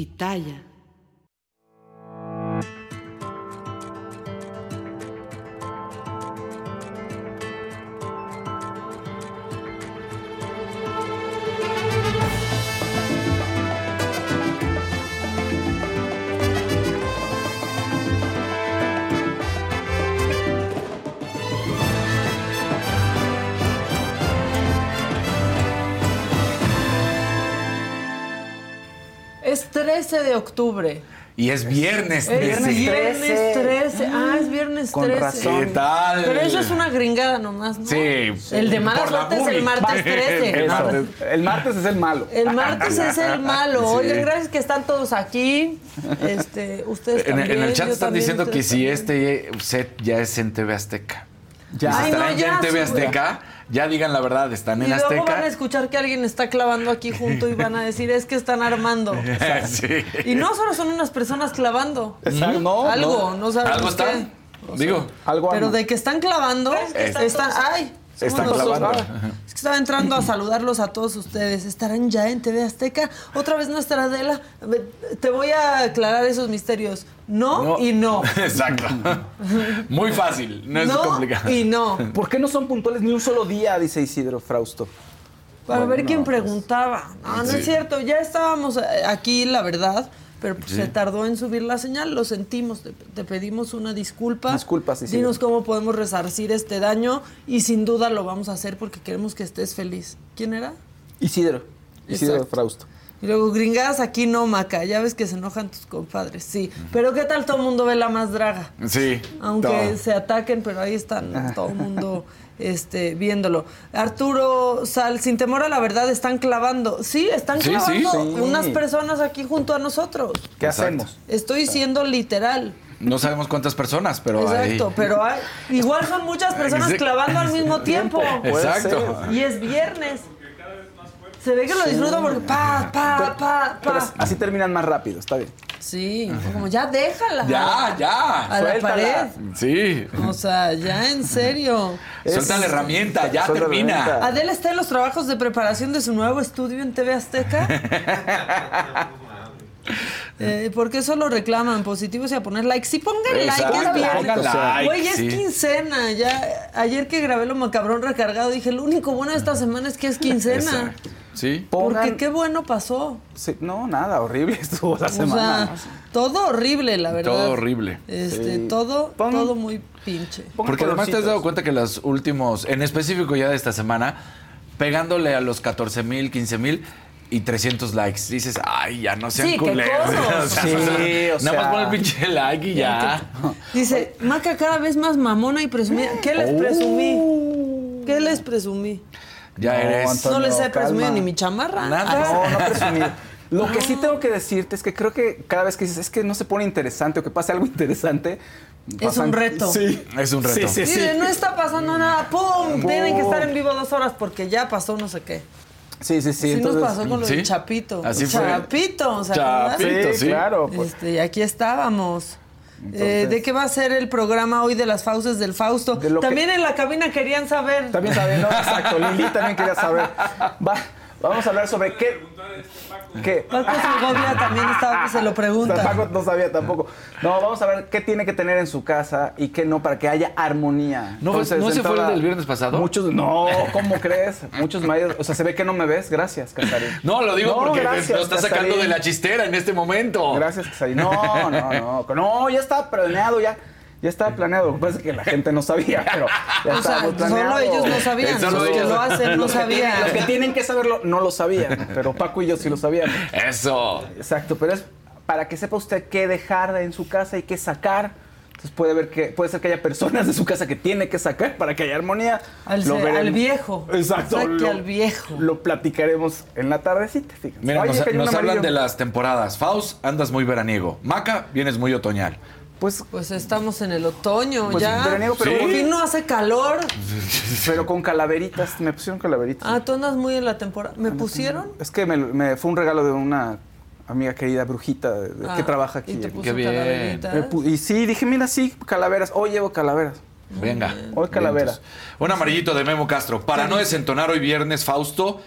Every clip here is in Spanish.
Pitaya. 13 de octubre. Y es viernes Es 13. viernes 13. Ah, es viernes Con 13. razón. ¿Qué tal? Pero eso es una gringada nomás, ¿no? Sí. El de mala suerte es el martes 13. El Eso. martes. El martes es el malo. El martes es el malo. Sí. Oigan, gracias que están todos aquí. Este, ustedes En, también. en el chat yo están diciendo que si también. este set ya es en TV Azteca. Ya. Ay, no, ya en TV sí, Azteca, ya digan la verdad, están Y en luego van a Azteca. escuchar que alguien está clavando aquí junto y van a decir, es que están armando. sí. Y no solo son unas personas clavando. Exacto, no, Algo, no, sabemos ¿Algo qué. están? Digo, Algo Pero arma. de que están clavando, están, ay, Están nosotros. clavando. Es que estaba entrando a saludarlos a todos ustedes. ¿Estarán ya en TV Azteca? Otra vez no estará Adela. Te voy a aclarar esos misterios. No, No. y no. exacto. Muy fácil, no es no complicado. y no. ¿Por qué no son puntuales ni un solo día? Dice Isidro Frausto. Para Bueno, ver quién no, pues. preguntaba. No, no Sí. es cierto. Ya estábamos eh, aquí, la verdad. Pero pues, Sí. se tardó en subir la señal, lo sentimos, te, te pedimos una disculpa. Disculpas, Isidro. Dinos cómo podemos resarcir este daño y sin duda lo vamos a hacer porque queremos que estés feliz. ¿Quién era? Isidro. Isidro Exacto. Frausto. Y luego, gringadas aquí no, Maca. Ya ves que se enojan tus compadres. Sí. Pero ¿qué tal todo el mundo ve la más draga? Sí. Aunque todo. se ataquen, pero ahí están todo el mundo este, viéndolo. Arturo Sal, sin temor a la verdad, están clavando. Sí, están Sí, clavando sí. Sí. unas personas aquí junto a nosotros. ¿Qué Exacto. hacemos? Estoy siendo literal. No sabemos cuántas personas, pero Exacto, hay- pero hay, igual son muchas personas clavando al mismo tiempo. Exacto. Y es viernes. Se ve que lo disfrutan porque pa, pa, pa, Pero pa. así terminan más rápido, está bien. Sí, como ya déjala. Ya, ya. A la pared. Sí. O sea, ya en serio. Suelta la herramienta, ya Suelta termina. herramienta. Adela está en los trabajos de preparación de su nuevo estudio en TV Azteca. Eh, ¿Por qué solo reclaman positivos y a poner like? Sí, pongan like, Exacto, es viernes. pongan like, Güey, es sí. quincena. Ya, ayer que grabé lo macabrón recargado, dije, lo único bueno de esta semana es que es quincena. Exacto. Sí. Porque qué bueno pasó. Sí, no, nada, horrible estuvo la O semana. sea, todo horrible, la verdad. Todo horrible. Este, Sí. todo, Pon- todo muy pinche. Pongan Porque además te has dado cuenta que los últimos, en específico ya de esta semana, pegándole a los 14 mil, 15 mil y 300 likes. Dices, ay, ya no sean Sí, qué culeros. Sí, o Nada sea. más pon el pinche like y ya. Dice, Maca cada vez más mamona y presumida. ¿Qué les presumí? ¿Qué les presumí? Ya No, eres. Antonio, no les he calma. presumido ni mi chamarra. Nada. No, no presumir. Lo que sí tengo que decirte es que creo que cada vez que dices es que no se pone interesante o que pase algo interesante. Es un reto. Sí. Es un reto. Sí, sí, sí. Mire, no está pasando nada. ¡Pum! Tienen que estar en vivo dos horas porque ya pasó no sé qué. Sí, sí, sí. Así entonces, nos pasó con lo ¿sí? del Chapito. Así fue. Chapito, ¿se? Chapito. Sí, sí. claro. pues. Este, y aquí estábamos. Entonces- Eh, ¿De qué va a ser el programa hoy de las fauces del Fausto? De lo que- También en la cabina querían saber. También saben, ¿no? Exacto. Lili también quería saber. Va, vamos a hablar sobre qué. ¿Qué? Paco Segovia también estaba, se lo pregunta. Paco no sabía tampoco. No, vamos a ver qué tiene que tener en su casa y qué no para que haya armonía. ¿No fue- no se fue el del viernes pasado? Muchos, no, ¿cómo crees? Muchos maridos, o sea, se ve que no me ves. Gracias, Casarín. No, lo digo No, porque gracias, lo estás sacando Casarín. de la chistera en este momento. Gracias, Casarín. No, no, no. No, ya estaba planeado, ya. Ya estaba planeado. Lo que pasa es que la gente no sabía, pero ya O sea, planeado. solo ellos no sabían, Solo los que ellos. lo hacen no que sabían. Los que tienen que saberlo no lo sabían, pero Paco y yo sí lo sabíamos. Eso. Exacto, pero es para que sepa usted qué dejar en su casa y qué sacar. Entonces puede ver que puede ser que haya personas de su casa que tiene que sacar para que haya armonía. Al, Lo veremos. al viejo. Exacto. Saque lo- al viejo. Lo platicaremos en la tardecita, fíjense. Mira, Oye, nos, nos hablan de las temporadas. Faust, andas muy veraniego. Maca, vienes muy otoñal. Pues, Pues estamos en el otoño Pues, ya. veraniego, pero- Por fin no hace calor. pero con calaveritas. Me pusieron calaveritas. Ah, tú andas muy en la temporada. ¿Me pusieron? Es que me, me fue un regalo de una amiga querida brujita de- de- que Ah, trabaja aquí. Y te en- puso Qué bien. calaveritas. Me pu- y sí, dije, mira, sí, calaveras. Hoy llevo calaveras. Venga. Hoy calavera. Vientos. Un amarillito de Memo Castro. Para no desentonar hoy viernes, Fausto,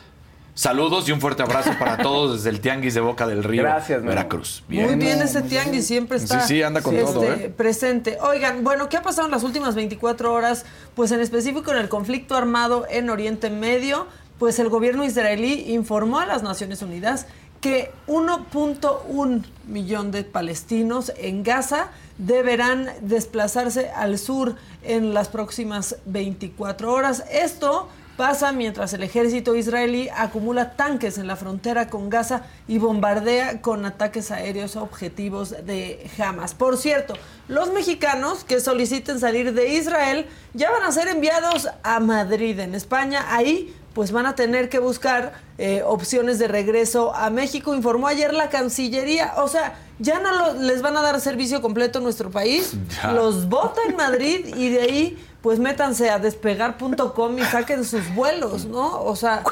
Saludos y un fuerte abrazo para todos desde el Tianguis de Boca del Río, Gracias. Veracruz. Muy bien ese tianguis, siempre está Sí, sí, anda con este, todo, ¿eh? presente. Oigan, bueno, ¿qué ha pasado en las últimas 24 horas? Pues en específico en el conflicto armado en Oriente Medio, pues el gobierno israelí informó a las Naciones Unidas que 1.1 millón de palestinos en Gaza deberán desplazarse al sur en las próximas 24 horas. Esto pasa mientras el ejército israelí acumula tanques en la frontera con Gaza y bombardea con ataques aéreos objetivos de Hamas. Por cierto, los mexicanos que soliciten salir de Israel ya van a ser enviados a Madrid, en España. Ahí pues van a tener que buscar eh, opciones de regreso a México, informó ayer la Cancillería. O sea, ya no lo- les van a dar servicio completo en nuestro país, Ya. los vota en Madrid y de ahí pues métanse a despegar.com y saquen sus vuelos, ¿no? O sea,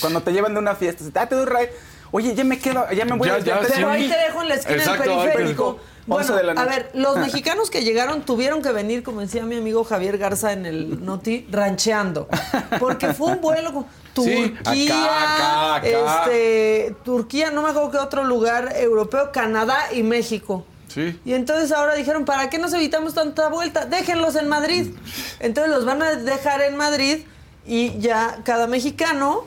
Cuando te llevan de una fiesta, ah, te doy ride. Oye, ya me quedo, ya me voy Ya, a ya, te- sí. pero ahí te dejo en la esquina Exacto, del periférico. dejo. Bueno, 11 de la a ver, los mexicanos que llegaron tuvieron que venir, como decía mi amigo Javier Garza en el Noti, rancheando. Porque fue un vuelo con Sí, Turquía, acá, acá, acá. este, Turquía, no me acuerdo qué otro lugar europeo, Canadá y México. Sí. Y entonces ahora dijeron, ¿para qué nos evitamos tanta vuelta? Déjenlos en Madrid. Entonces los van a dejar en Madrid y ya cada mexicano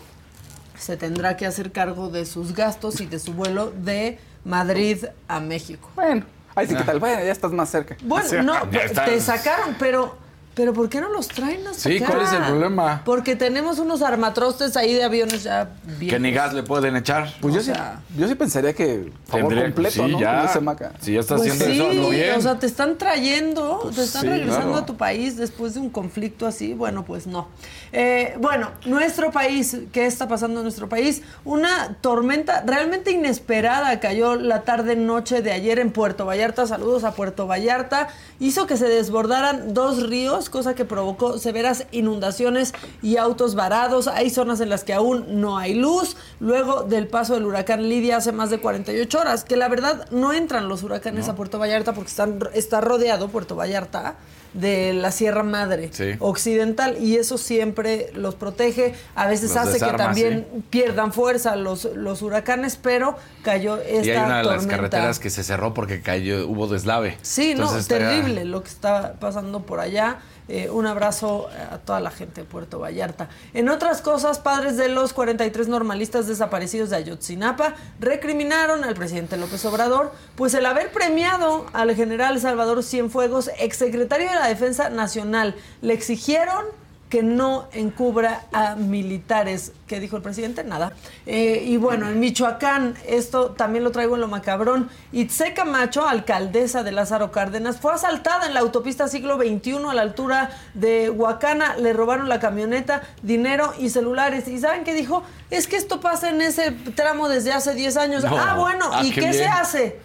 se tendrá que hacer cargo de sus gastos y de su vuelo de Madrid a México. Bueno, ahí sí que tal, bueno, ya estás más cerca. Bueno, no, te sacaron, pero pero ¿por qué no los traen hasta Sí, acá? ¿cuál es el problema? Porque tenemos unos armatrostes ahí de aviones ya bien. Que ni gas le pueden echar. Pues yo sí, yo sí pensaría que favor Tendría- completo, sí, ¿no? ya. Maca. Si ya está Pues haciendo sí, eso, hazlo bien. o sea, te están trayendo, te están sí, regresando claro. a tu país después de un conflicto así. Bueno, pues no. Eh, bueno, nuestro país, ¿qué está pasando en nuestro país? Una tormenta realmente inesperada cayó la tarde-noche de ayer en Puerto Vallarta. Saludos a Puerto Vallarta. Hizo que se desbordaran dos ríos, cosa que provocó severas inundaciones y autos varados. Hay zonas en las que aún no hay luz. Luego del paso del huracán Lidia hace más de 48 horas, que la verdad no entran los huracanes a Puerto Vallarta porque están, está rodeado Puerto Vallarta de la Sierra Madre Sí. occidental y eso siempre los protege. A veces Los hace desarma, que también pierdan fuerza los, los huracanes, pero cayó esta Y hay una de las tormenta. carreteras que se cerró porque cayó, hubo deslave. Sí, no, Entonces, estaría- terrible lo que está pasando por allá. Eh, un abrazo a toda la gente de Puerto Vallarta. En otras cosas, padres de los 43 normalistas desaparecidos de Ayotzinapa recriminaron al presidente López Obrador, pues el haber premiado al general Salvador Cienfuegos, exsecretario de la Defensa Nacional. Le exigieron que no encubra a militares. ¿Qué dijo el presidente? Nada. Eh, y bueno, en Michoacán, esto también lo traigo en lo macabrón. Itze Camacho, alcaldesa de Lázaro Cárdenas, fue asaltada en la autopista siglo XXI a la altura de Huacana. Le robaron la camioneta, dinero y celulares. ¿Y saben qué dijo? Es que esto pasa en ese tramo desde hace 10 años. No. Ah, bueno, Ah, ¿y qué qué, se hace?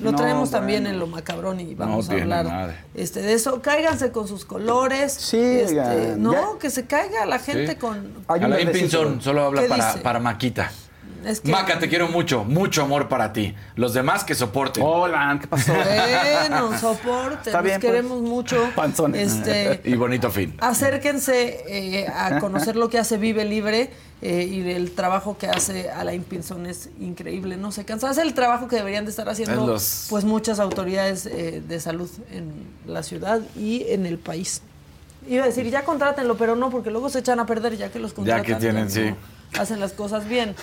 Lo No, traemos también en lo macabrón y vamos a hablar madre. este, de eso. Cáiganse con sus colores. Sí, este, no, ya- que se caiga la gente Sí. con. Hay Alain. Pinzón solo habla ¿Qué para, para Maquita. Es que, Maca, te quiero mucho, mucho amor para ti. Los demás que soporten. Hola, ¿qué pasó? Bueno, soporte, Está nos bien, pues. queremos mucho. Panzones. Este, Y bonito fin. acérquense eh, a conocer lo que hace Vive Libre eh, y el trabajo que hace Alain Pinzón es increíble. No se cansa. Hace el trabajo que deberían de estar haciendo Es los- pues muchas autoridades eh, de salud en la ciudad y en el país. Iba a decir, ya contrátenlo, pero no, porque luego se echan a perder ya que los contratan. que tienen, no sí. Hacen las cosas bien.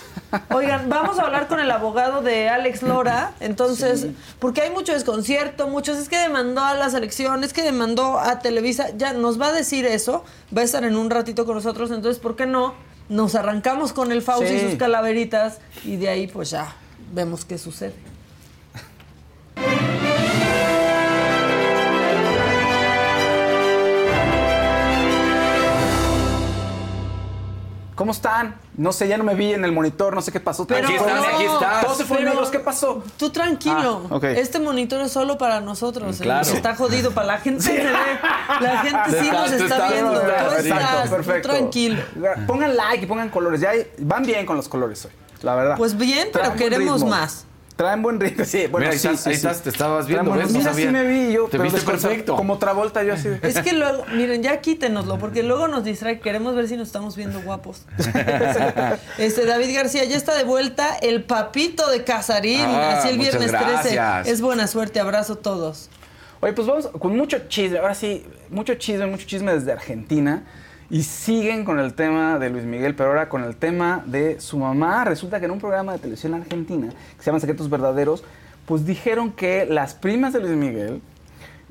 Oigan, vamos a hablar con el abogado de Alex Lora. Entonces, porque hay mucho desconcierto, muchos es que demandó a las elecciones, que demandó a Televisa. Ya nos va a decir eso, va a estar en un ratito con nosotros. Entonces, ¿por qué no? Nos arrancamos con el Fauci y sus calaveritas y de ahí, pues ya vemos qué sucede. ¿Cómo están? No sé, ya no me vi en el monitor, no sé qué pasó. Pero Aquí estás, no, aquí estás. Todos se fueron negros, ¿qué pasó? Tú tranquilo. Ah, ok. Este monitor es solo para nosotros. el Claro. Está jodido para la gente. se ve. La gente sí Está- nos está viendo. tú Tú estás- tú tranquilo. Pongan like y pongan colores. Ya hay- van bien con los colores hoy, la verdad. Pues bien, pero Traen queremos ritmo. más. Traen buen ritmo, sí. Bueno, Mira, ahí sí, estás, sí, ahí sí. estás, te estabas viendo, buen- ¿ves? Mira, sí me vi yo. Te pero viste perfecto. Como Travolta yo así. Es que luego, miren, ya quítenoslo, porque luego nos distrae. Queremos ver si nos estamos viendo guapos. este David García ya está de vuelta, el papito de Casarín. Ah, así el viernes 13. gracias. Es buena suerte, abrazo a todos. Oye, pues vamos con mucho chisme, ahora sí, mucho chisme, mucho chisme desde Argentina. Y siguen con el tema de Luis Miguel, pero ahora con el tema de su mamá. Resulta que en un programa de televisión argentina, que se llama Secretos Verdaderos, pues dijeron que las primas de Luis Miguel,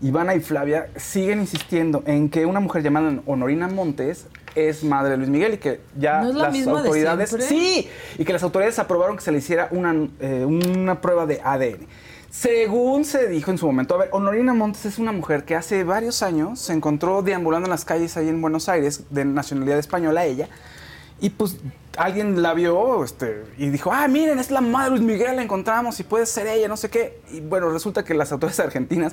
Ivana y Flavia, siguen insistiendo en que una mujer llamada Honorina Montes es madre de Luis Miguel y que ya ¿No es la las misma autoridades... sí, y que las autoridades aprobaron que se le hiciera una, eh, una prueba de ADN. Según se dijo en su momento, a ver, Honorina Montes es una mujer que hace varios años se encontró deambulando en las calles ahí en Buenos Aires, de nacionalidad española ella, y pues alguien la vio este, y dijo, ah, miren, es la madre de Luis Miguel, la encontramos y puede ser ella, no sé qué. Y bueno, resulta que las autoridades argentinas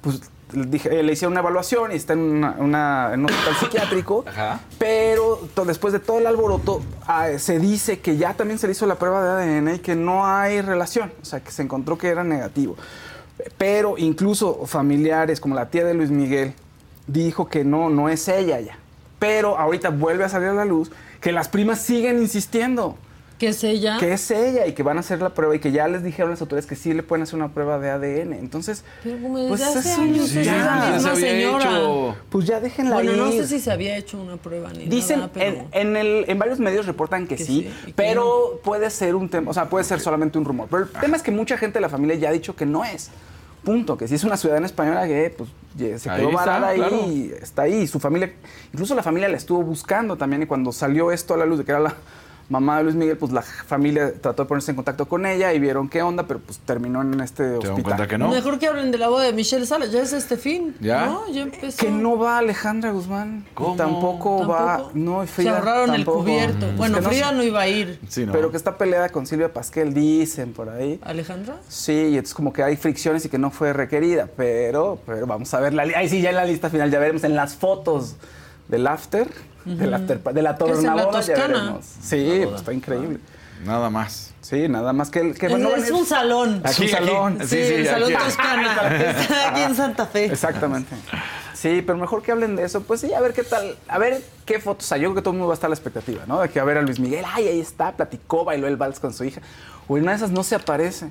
pues le, dije- eh, le hicieron una evaluación y está en, una- una- en un hospital psiquiátrico, Ajá. pero to- después de todo el alboroto ah, se dice que ya también se le hizo la prueba de ADN y que no hay relación, o sea, que se encontró que era negativo. Pero incluso familiares como la tía de Luis Miguel dijo que no, no es ella ya. Pero ahorita vuelve a salir a la luz que las primas siguen insistiendo ¿Qué es ella? que es ella y que van a hacer la prueba y que ya les dijeron las autoridades que sí le pueden hacer una prueba de ADN. Entonces, Pero como desde pues hace años Sí, ya se había señora. hecho. pues ya déjenla Bueno, no sé si se había hecho una prueba ni Dicen, nada, pero... en, en el, en varios medios reportan que, Que sí, que pero puede ser un tema, o sea, puede ser solamente un rumor. Pero el tema es que mucha gente de la familia ya ha dicho que no es. Punto, que si es una ciudadana española que pues se Ahí quedó está, varada ahí claro. y está ahí. Su familia, incluso la familia la estuvo buscando también y cuando salió esto a la luz de que era la mamá de Luis Miguel, pues la familia trató de ponerse en contacto con ella y vieron qué onda, pero pues terminó en este ¿Te hospital. cuenta que no? Mejor que hablen de la boda de Michelle Salas, ya es este fin. ¿Ya? ¿No? Ya empezó. Que no va Alejandra Guzmán. ¿Cómo? Tampoco, va. ¿Tampoco? No, Se Frida ahorraron tampoco. el cubierto. Pues Bueno, no Frida no iba a ir. Sí, no. Pero que está peleada con Silvia Pasquel, dicen por ahí. ¿Alejandra? Sí, y entonces como que hay fricciones y que no fue requerida, pero, pero vamos a ver la Ahí sí, ya en la lista final ya veremos en las fotos del after, del after de la tornaboda ya Toscana. veremos. Sí, pues está increíble. Nada más. Sí, nada más que... que Es, no van a es un salón. Aquí, Aquí, aquí. salón. Sí, Sí, sí, el Salón aquí. Toscana. Está aquí en Santa Fe. Exactamente. Sí, pero mejor que hablen de eso. Pues sí, a ver qué tal, a ver qué fotos hay. Yo creo que todo el mundo va a estar a la expectativa, ¿no? De que a ver a Luis Miguel, ay, ahí está, platicó, bailó el vals con su hija. O en una de esas no se aparece.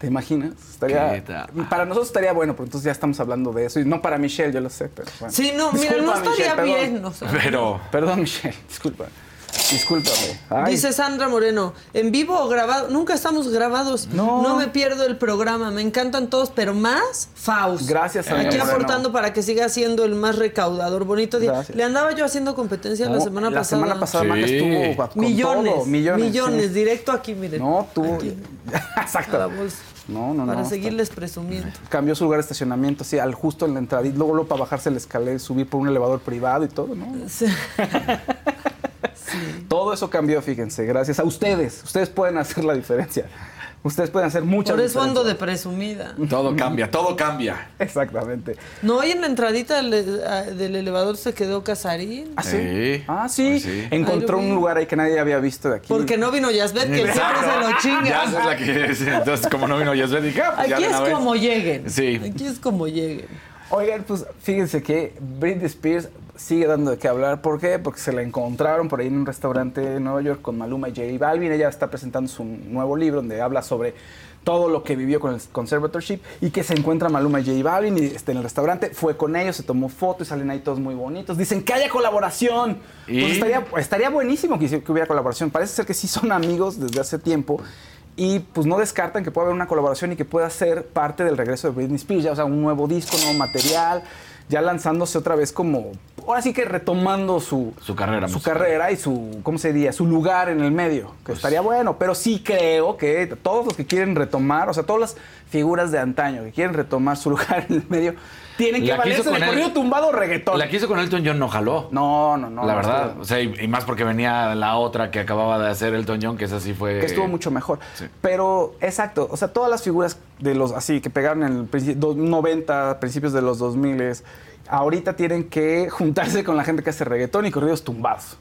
¿Te imaginas? Estaría, para nosotros estaría bueno, pero entonces ya estamos hablando de eso. Y no para Michelle, yo lo sé, pero bueno. Sí, no, mira, no Disculpa, estaría Michelle, bien. perdón. Pero. Perdón, Michelle, disculpa. Discúlpame. Ay, Dice Sandra Moreno, ¿en vivo o grabado? Nunca estamos grabados. No. me pierdo el programa. Me encantan todos, pero más Faust. Gracias, Sandra Aquí Moreno. aportando para que siga siendo el más recaudador. Bonito día. Gracias. Le andaba yo haciendo competencia la no, semana la pasada. semana pasada Maca Sí. estuvo con millones, todo, millones. millones, sí. directo aquí, miren. No, tú. Aquí, Exacto. a la bolsa. No, no, no. para está- seguirles presumiendo. cambió su lugar de estacionamiento, sí, al justo en la entrada. Y luego, luego para bajarse la escalera y subir por un elevador privado y todo, ¿no? Sí. Todo eso cambió, fíjense, gracias a ustedes. Ustedes pueden hacer la diferencia. Ustedes pueden hacer mucha Por eso ando de presumida. Todo cambia, todo cambia. Exactamente. No, y en la entradita del, ah, del elevador se quedó Casarín. ¿Ah, sí? Sí. Ah, sí. Pues sí. Encontró un lugar ahí que nadie había visto de aquí. Porque no vino Yasbet, que siempre se lo chinga. es la que es. Entonces, como no vino Yasbet, dije, ah, pues Aquí es como lleguen. Sí. Aquí es como lleguen. Oigan, pues fíjense que Britney Spears sigue dando de qué hablar. ¿Por qué? Porque se la encontraron por ahí en un restaurante en Nueva York con Maluma y J Balvin. Ella está presentando su nuevo libro donde habla sobre todo lo que vivió con el conservatorship y que se encuentra Maluma y J Balvin y está en el restaurante. Fue con ellos, se tomó fotos y salen ahí todos muy bonitos. Dicen que haya colaboración. ¿Y? Pues estaría, estaría buenísimo que, hubiera colaboración. Parece ser que sí son amigos desde hace tiempo. Y pues no descartan que pueda haber una colaboración y que pueda ser parte del regreso de Britney Spears, ya, o sea, un nuevo disco, nuevo material, ya lanzándose otra vez como, ahora sí que retomando su, Su carrera su musical. carrera y su, ¿cómo se diría? Su lugar en el medio, que Pues estaría bueno, pero sí creo que todos los que quieren retomar, o sea, todas las figuras de antaño que quieren retomar su lugar en el medio, tienen que La valerse de corrido tumbado o reggaetón. La que hizo con Elton John no jaló. No, no, no. la verdad. O sea, y, y más porque venía la otra que acababa de hacer Elton John, que esa sí fue. que estuvo mucho mejor. Sí. Pero, exacto, o sea, todas las figuras de los así que pegaron en do- 90, principios de los 2000, ahorita tienen que juntarse con la gente que hace reggaetón y corridos tumbados.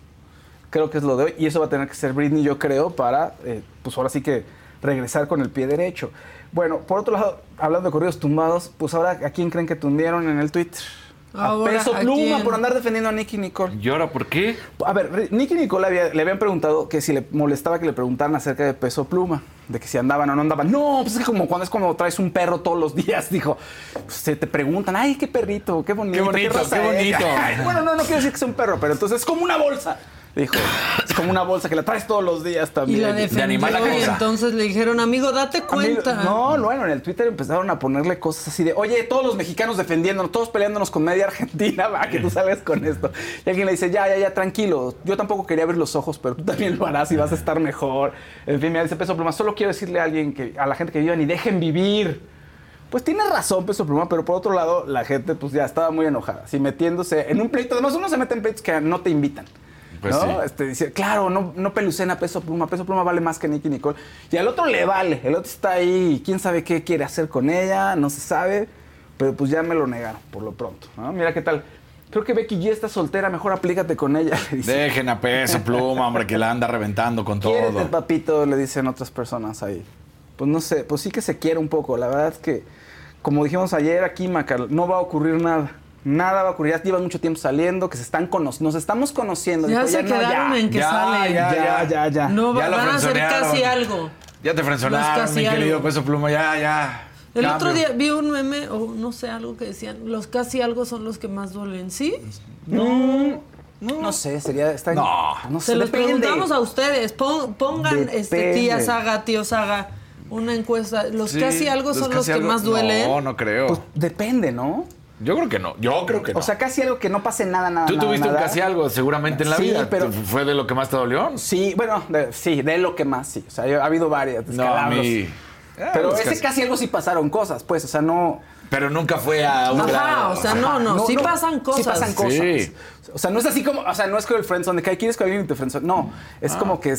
Creo que es lo de hoy. Y eso va a tener que ser Britney, yo creo, para, eh, pues ahora sí que regresar con el pie derecho. Bueno, por otro lado, hablando de corridos tumbados, pues ahora, ¿a quién creen que tundieron en el Twitter? Ahora, a Peso ¿a Pluma por andar defendiendo a Nicky Nicole. ¿Y ahora por qué? A ver, Nicky Nicole había- le habían preguntado que si le molestaba que le preguntaran acerca de Peso Pluma, de que si andaban o no andaban. No, pues es que como cuando es como traes un perro todos los días, dijo. Pues se te preguntan, ay, qué perrito, qué bonito. Qué bonito, qué es?" bonito. Ay, bueno, no, no quiero decir que sea un perro, pero entonces es como una bolsa. Dijo, es como una bolsa que la traes todos los días Y también. la de defendió animal a y entonces le dijeron, amigo, date Amigo, cuenta. no, bueno, en el Twitter empezaron a ponerle cosas así de, oye, todos los mexicanos defendiéndonos, todos peleándonos con media argentina, va, que tú sales con esto. Y alguien le dice, ya, ya, ya, tranquilo, yo tampoco quería abrir los ojos, pero tú también lo harás y vas a estar mejor. En fin, me dice Peso Pluma, solo quiero decirle a alguien, que a la gente que vivan y dejen vivir. Pues tiene razón Peso Pluma, pero por otro lado, la gente pues ya estaba muy enojada, así metiéndose en un pleito. Además, uno se mete en pleitos que no te invitan. Pues ¿no? sí. Este, dice, claro, no, no pelucen a Peso Pluma. Peso Pluma vale más que Nicky Nicole. Y al otro le vale. El otro está ahí. ¿Quién sabe qué quiere hacer con ella? No se sabe. Pero pues ya me lo negaron, por lo pronto. ¿no? Mira qué tal. Creo que Becky G está soltera. Mejor aplícate con ella. Le dice. Dejen a peso pluma, hombre, que la anda reventando con todo. papito, le dicen otras personas ahí. Pues no sé, pues sí que se quiere un poco. La verdad es que, como dijimos ayer aquí, Macar, no va a ocurrir nada. Nada va a ocurrir. Ya llevan mucho tiempo saliendo, que se están cono- nos estamos conociendo. Ya Dijo, se no, quedaron en que ya, salen. ya, Ya, ya, ya. No, van a hacer casi algo. Ya te frenzonaron, mi querido algo. peso pluma, ya, ya. El Cambio. otro día vi un meme, o no sé, algo que decían, los casi algo son los que más duelen, ¿sí? No sé, sería. Está No. no Se sé, los depende. preguntamos a ustedes. Pon- pongan, este, tía Saga, tío Saga, una encuesta. ¿Los Sí, casi algo son los que algo- más duelen? No, no creo. Pues depende, ¿no? Yo creo que no. Yo creo que no. O sea, casi algo que no pase nada, nada. Tú nada, tuviste un casi algo seguramente en la Sí, vida. pero- ¿Fue de lo que más te dolió? Sí, bueno, de- sí, de lo que más, sí. O sea, ha habido varias. No, a mí. Ah, Pero ese casi- casi algo sí pasaron cosas, pues, o sea, no. Pero nunca fue a un Ajá, grado. o sea, no, no, sí pasan cosas. Sí pasan cosas. Sí. O sea, no es así como, o sea, no es que el friendzone de que "Ay, quieres que alguien te friendzone. No, es como que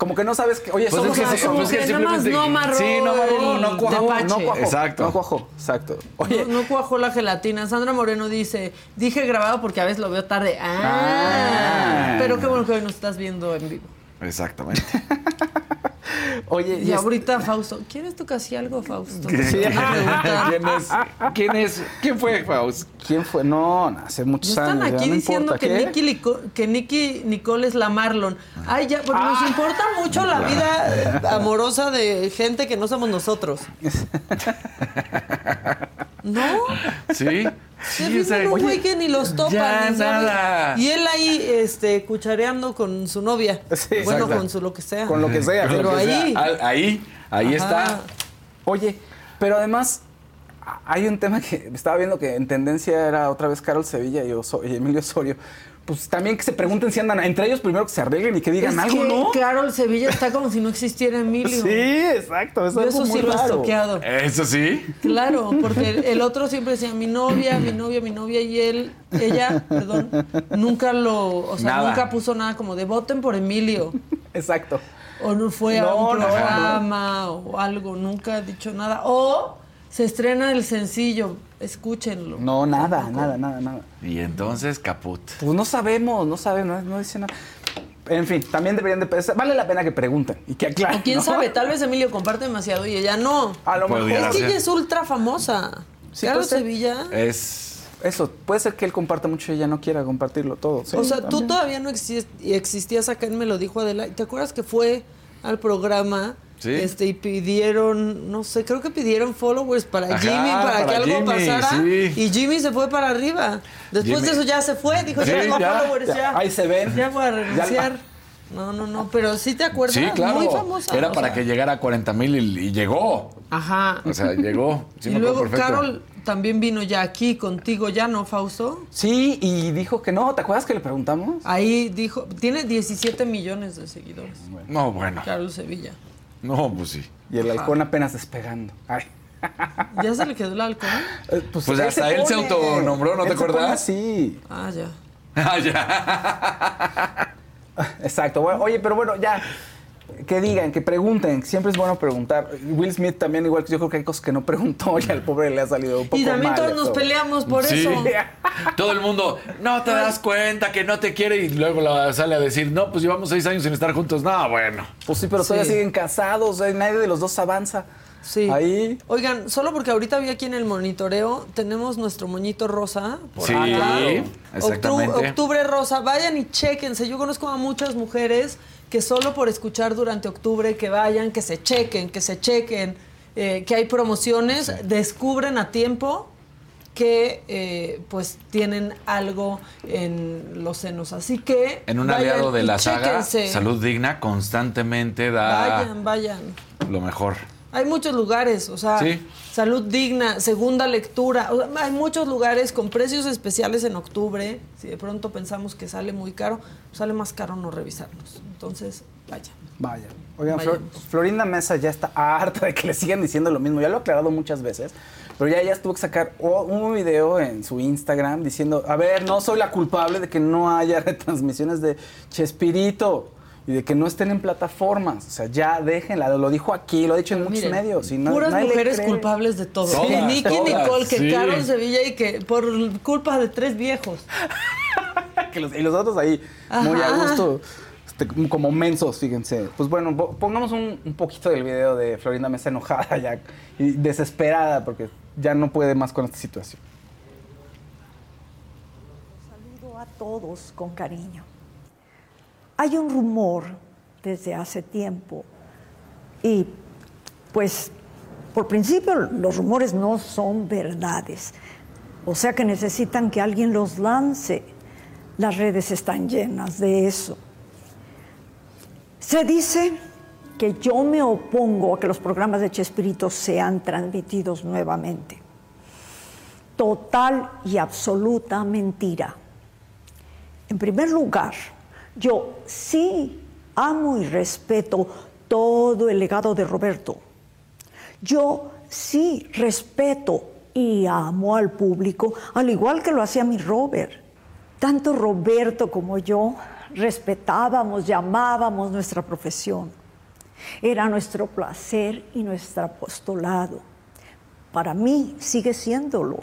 como que no sabes que, oye, Pues somos es que pues es que nada más simplemente- no amarró Sí, no amarró, el no cuajó, no cuajó. Exacto. No cuajó, exacto. Oye, No, no cuajó la gelatina. Sandra Moreno dice, dije grabado porque a veces lo veo tarde. Ah, Ah. pero qué bueno que hoy nos estás viendo en vivo. Exactamente. oye, Y y es- ahorita Fausto, ¿quieres tú casi algo, Fausto? Sí. ¿Quién es? ¿Quién es? ¿Quién fue, Faust? ¿quién fue? No, no, hace muchos están años. ya aquí no diciendo importa. que. Nicky, Lico- que Nicky Nicole es la Marlon. Ay, ya, porque Ah. nos importa mucho la vida eh, amorosa de gente que no somos nosotros. ¿No? Sí. Se Sí, o sea, un güey que ni los topan. ya ni sabe. nada. Y él ahí, este, cuchareando con su novia. Sí, bueno, exacto. con su lo que sea. Con lo que sea. Pero lo que sea. ahí. Al- Ahí, ahí Ajá. está. Oye, pero además hay un tema que estaba viendo que en tendencia era otra vez Carol Sevilla y, Oso- y Emilio Osorio. Pues también que se pregunten si andan entre ellos primero que se arreglen y que digan Es algo, que ¿no? Carol Sevilla está como si no existiera Emilio. Sí, exacto. Es Yo algo eso muy sí lo he raro. estoqueado. Eso sí. Claro, porque el, el otro siempre decía mi novia, mi novia, mi novia y él, ella, perdón, nunca lo, o sea, Nada. nunca puso nada como de voten por Emilio Exacto. o no fue a un no, no. programa o algo, nunca ha dicho nada o se estrena el sencillo, escúchenlo. No, nada, nada, nada, nada. Y entonces, caput. Pues no sabemos, no sabemos, no, no dice nada. En fin, también deberían de... Vale la pena que pregunten y que aclaren. O quién ¿no? sabe, tal vez Emilio comparte demasiado y ella no. A lo mejor... Es que ella es ultra famosa. Sí, Carlos. Sevilla. Es. Eso, puede ser que él comparta mucho y ella no quiera compartirlo todo. Sí, o sea, tú todavía no exist- existías acá en Me lo dijo Adela. ¿Te acuerdas que fue al programa? Sí. Este, y pidieron, no sé, creo que pidieron followers para Ajá, Jimmy, para, que algo Jimmy, pasara. sí. Y Jimmy se fue para arriba. Después Jimmy. de eso ya se fue, dijo, Sí, ya tengo ya, followers, ya, ya. ahí se ven. Ya voy a renunciar. No, no, no, pero sí te acuerdas, Sí, claro. muy famosa. Era para sea. que llegara a 40 mil y, y llegó. Ajá. O sea, llegó. Sí, y me luego perfecto. Carol también vino ya aquí contigo, ¿ya no, Fausto? Sí, y dijo que no. ¿Te acuerdas que le preguntamos? Ahí dijo, tiene 17 millones de seguidores. No, bueno. Carol Sevilla. No, pues sí. Y el halcón apenas despegando. Ay. ¿Ya se le quedó el alcohol? Eh, Pues hasta él se autonombró, ¿no te Él pone acuerdas? así. Ah, ya. Ah, ya. Exacto. Bueno, oye, pero bueno, ya. Que digan, que pregunten. Siempre es bueno preguntar. Will Smith también, igual que yo creo que hay cosas que no preguntó y al pobre le ha salido un poco Y también mal todos nos peleamos por Sí. eso. Todo el mundo, no te das cuenta que no te quiere y luego la sale a decir, no, pues llevamos seis años sin estar juntos. No, bueno. Pues sí, pero todavía Sí. siguen casados, eh, nadie de los dos avanza. Sí. Ahí. Oigan, solo porque ahorita vi aquí en el monitoreo, tenemos nuestro moñito rosa. Por Sí, acá. exactamente. Octu- octubre rosa. Vayan y chequense. Yo conozco a muchas mujeres que solo por escuchar durante octubre que vayan, que se chequen, que se chequen, eh, que hay promociones, descubren a tiempo que eh, pues tienen algo en los senos. Así que En un aliado de la saga. Salud Digna constantemente da Vayan, vayan. lo mejor. Hay muchos lugares, o sea, Sí. salud digna, segunda lectura. o sea, hay muchos lugares con precios especiales en octubre. Si de pronto pensamos que sale muy caro, sale más caro no revisarlos. Entonces, vaya. Vaya. Oigan, Flor-. Florinda Mesa ya está harta de que le sigan diciendo lo mismo. Ya lo he aclarado muchas veces. Pero ya ella tuvo que sacar o- un video en su Instagram diciendo, a ver, no soy la culpable de que no haya retransmisiones de Chespirito y de que no estén en plataformas. O sea, ya déjenla. Lo dijo aquí, lo ha dicho en muchos Miren, medios. Y no, puras mujeres cree. culpables de todo. Todas, que Nicky todas, Nicole, que sí. Carol Sevilla y que por culpa de tres viejos. Que los- y los otros ahí, muy a gusto, este, como mensos, fíjense. Pues bueno, po- pongamos un, un poquito del video de Florinda Mesa enojada ya y desesperada porque ya no puede más con esta situación. Saludo a todos con cariño. Hay un rumor desde hace tiempo y pues por principio los rumores no son verdades, o sea que necesitan que alguien los lance. Las redes están llenas de eso. Se dice que yo me opongo a que los programas de Chespirito sean transmitidos nuevamente. Total y absoluta mentira. En primer lugar, yo sí amo y respeto todo el legado de Roberto. Yo sí respeto y amo al público, al igual que lo hacía mi Robert. Tanto Roberto como yo respetábamos, llamábamos nuestra profesión. Era nuestro placer y nuestro apostolado. Para mí sigue siéndolo.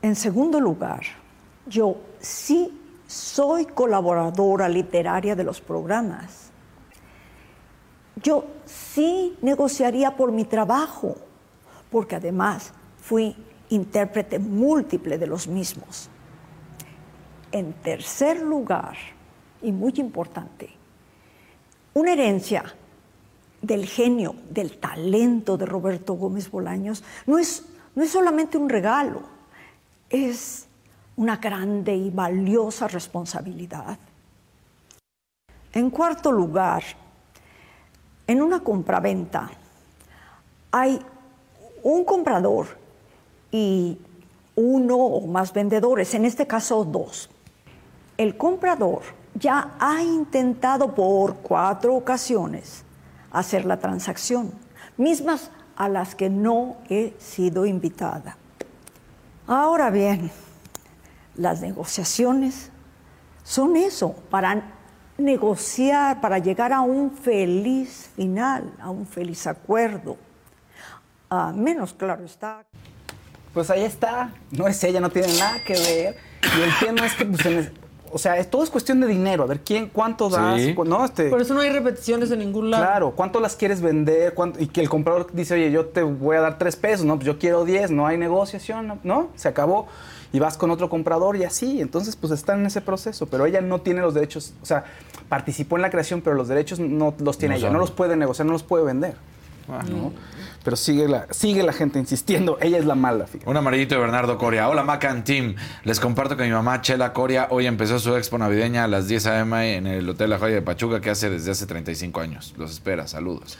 En segundo lugar, yo sí soy colaboradora literaria de los programas. Yo sí negociaría por mi trabajo, porque además fui intérprete múltiple de los mismos. En tercer lugar, y muy importante, una herencia del genio, del talento de Roberto Gómez Bolaños no es, no es solamente un regalo, es una grande y valiosa responsabilidad. En cuarto lugar, en una compraventa hay un comprador y uno o más vendedores, en este caso dos. El comprador ya ha intentado por cuatro ocasiones hacer la transacción, mismas a las que no he sido invitada. Ahora bien, las negociaciones son eso, para negociar, para llegar a un feliz final, a un feliz acuerdo. A menos, claro está, Pues ahí está, no es ella, no tiene nada que ver. Y el tema es que, pues, en es- o sea, es- todo es cuestión de dinero. A ver, ¿quién, cuánto das? Sí. Cu- No, este, Por eso no hay repeticiones en ningún lado. Claro, ¿cuánto las quieres vender? ¿Cuánto? Y que el comprador dice, oye, yo te voy a dar tres pesos, no, pues yo quiero diez, no hay negociación, ¿no? ¿no? Se acabó. Y vas con otro comprador y así. Entonces, pues están en ese proceso. Pero ella no tiene los derechos, o sea, participó en la creación, pero los derechos no los tiene No ella. No los puede negociar, no los puede vender. ¿no? Pero sigue la, sigue la gente insistiendo, ella es la mala, fíjate. Un amarillito de Bernardo Coria. Hola, Macan Team. Les comparto que mi mamá, Chela Coria, hoy empezó su expo navideña a las 10 a.m. en el Hotel La Joya de Pachuca, que hace desde hace 35 años. Los espera. Saludos.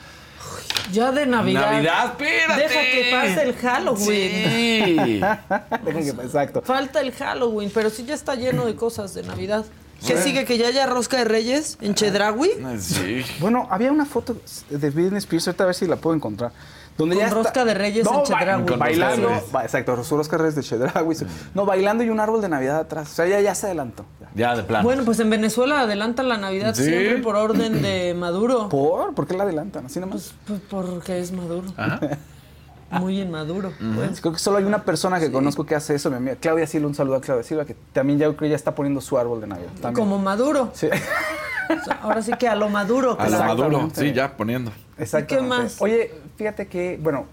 Ya de Navidad. ¡Navidad! ¡Espérate! Deja que pase el Halloween. Sí. Dejen que- exacto. Falta el Halloween, pero sí ya está lleno de cosas de Navidad. ¿Qué sigue? ¿Que ya haya rosca de reyes en Chedraui? Sí. Bueno, había una foto de Britney Spears, ahorita a ver si la puedo encontrar. Donde Con ya está- rosca de reyes en Chedraui. Con bailando, exacto, su rosca de reyes de Chedraui. su- No, bailando y un árbol de Navidad atrás. O sea, ya, ya se adelantó. ya. Ya, de plano. Bueno, pues en Venezuela adelantan la Navidad Sí. siempre por orden de Maduro. ¿Por? ¿Por qué la adelantan? Así nomás. Pues porque es Maduro. Ajá. Muy inmaduro. pues. Creo que solo hay una persona que conozco que hace eso, mi amiga Claudia Silva, un saludo a Claudia Silva, que también ya creo que ya está poniendo su árbol de Navidad. también. Como maduro. Sí, O sea, ahora sí que a lo maduro. A claro. maduro, sí, ya poniendo. exactamente. más? Oye, fíjate que, bueno,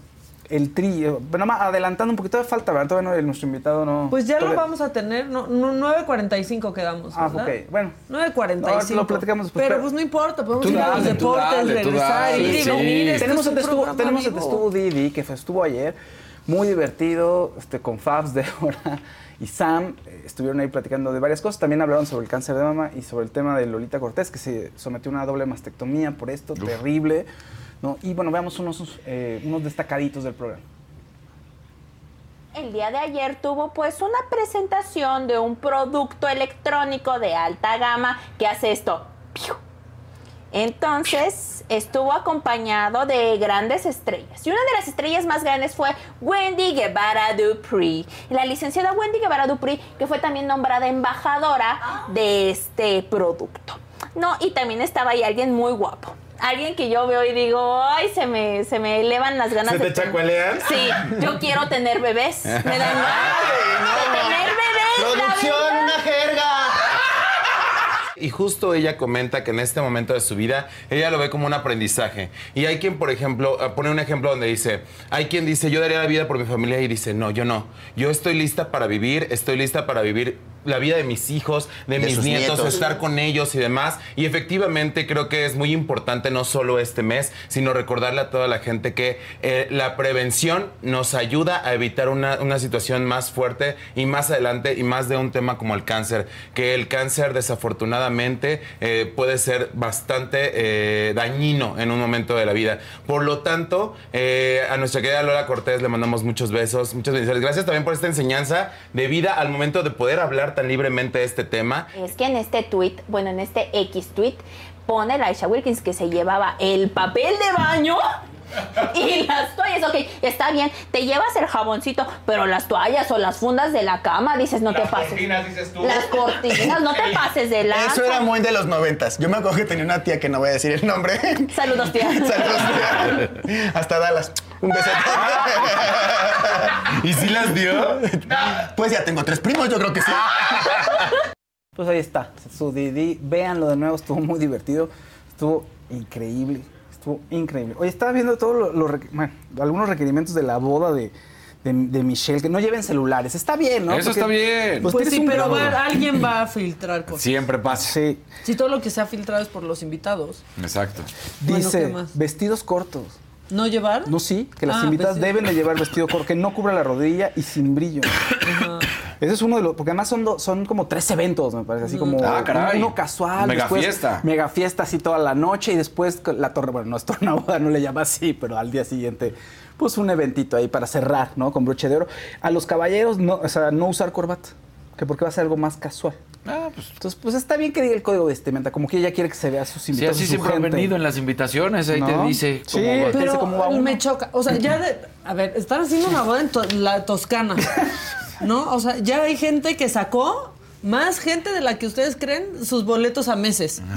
el trío, bueno, más adelantando un poquito, todavía falta, ¿verdad? Todavía no, nuestro invitado no... Pues ya lo vamos a tener, no, no, 9.45 quedamos, Ah, ¿verdad? ok, bueno. 9.45. No, lo platicamos después, Pero pero- pues no importa, podemos ir a los deportes, dale, regresar, dale, y sí. venir. Este tenemos el un testuvo, tenemos el vivo. testuvo Didi, que fue- estuvo ayer, muy divertido, este, con Fabs, Débora y Sam, eh, estuvieron ahí platicando de varias cosas, también hablaron sobre el cáncer de mama y sobre el tema de Lolita Cortés, que se sometió a una doble mastectomía por esto, terrible, Y bueno, veamos unos, eh, unos destacaditos del programa. El día de ayer tuvo pues una presentación de un producto electrónico de alta gama que hace esto. Entonces estuvo acompañado de grandes estrellas. Y una de las estrellas más grandes fue Wendy Guevara Dupree. La licenciada Wendy Guevara Dupree, que fue también nombrada embajadora de este producto. No, y también estaba ahí alguien muy guapo. Alguien que yo veo y digo, ay, se me, se me elevan las ganas ¿Se de te chacuelean? Sí, yo quiero tener bebés. Me dan ganas de tener bebés. ¡Producción, una jerga! Y justo ella comenta que en este momento de su vida ella lo ve como un aprendizaje. Y hay quien, por ejemplo, eh, pone un ejemplo donde dice, hay quien dice, yo daría la vida por mi familia y dice, no, yo no. Yo estoy lista para vivir, estoy lista para vivir la vida de mis hijos, de, De mis nietos. estar con ellos y demás. Y efectivamente creo que es muy importante no solo este mes, sino recordarle a toda la gente que eh, la prevención nos ayuda a evitar una, una situación más fuerte y más adelante y más de un tema como el cáncer, que el cáncer desafortunadamente eh, puede ser bastante eh, dañino en un momento de la vida. Por lo tanto, eh, a nuestra querida Lola Cortés le mandamos muchos besos, muchas bendiciones. Gracias también por esta enseñanza de vida al momento de poder hablar tan libremente de este tema. Es que en este tweet, bueno, en este X tweet, pone la Aisha Wilkins que se llevaba el papel de baño y las toallas. Ok, está bien, te llevas el jaboncito, pero las toallas o las fundas de la cama, dices, no te pases. dices tú. Las cortinas, no te pases de la. Eso era muy de los noventas. Yo me acuerdo que tenía una tía que no voy a decir el nombre. Saludos, tía. Saludos, tía. Hasta Dallas. Un beso. ¿Y si las dio? Pues ya tengo tres primos, yo creo que sí. Pues ahí está, su Didi, véanlo de nuevo, estuvo muy divertido, estuvo increíble, estuvo increíble. Oye, estaba viendo todos requ- bueno, algunos requerimientos de la boda de, de, de Michelle, que no lleven celulares, está bien, ¿no? Eso está bien. Pues tienes sí, pero va- alguien va a filtrar cosas. Siempre pasa. Sí, Si todo lo que se ha filtrado es por los invitados. Exacto. Bueno, dice, ¿qué más? vestidos cortos. ¿No llevar? No, sí, que las Ah, invitadas vestido. deben de llevar vestido corto, que no cubra la rodilla y sin brillo. Ese es uno de los, porque además son, do- son como tres eventos, me parece, así como Ah, caray. uno casual, Mega después fiesta. mega fiesta así toda la noche y después la torre, bueno, no es torna boda, no le llama así, pero al día siguiente, pues un eventito ahí para cerrar, ¿no? Con broche de oro. A los caballeros, no, o sea, no usar corbata, que porque va a ser algo más casual. Ah, pues Entonces, pues está bien que diga el código de vestimenta, como que ella quiere que se vea sus sí, invitados. así siempre han venido en las invitaciones. Ahí te dice Sí. cómo va. Pero cómo va uno. me choca. O sea, ya de. A ver, están haciendo una boda en to- la Toscana. ¿No? O sea, ya hay gente que sacó más gente de la que ustedes creen sus boletos a meses.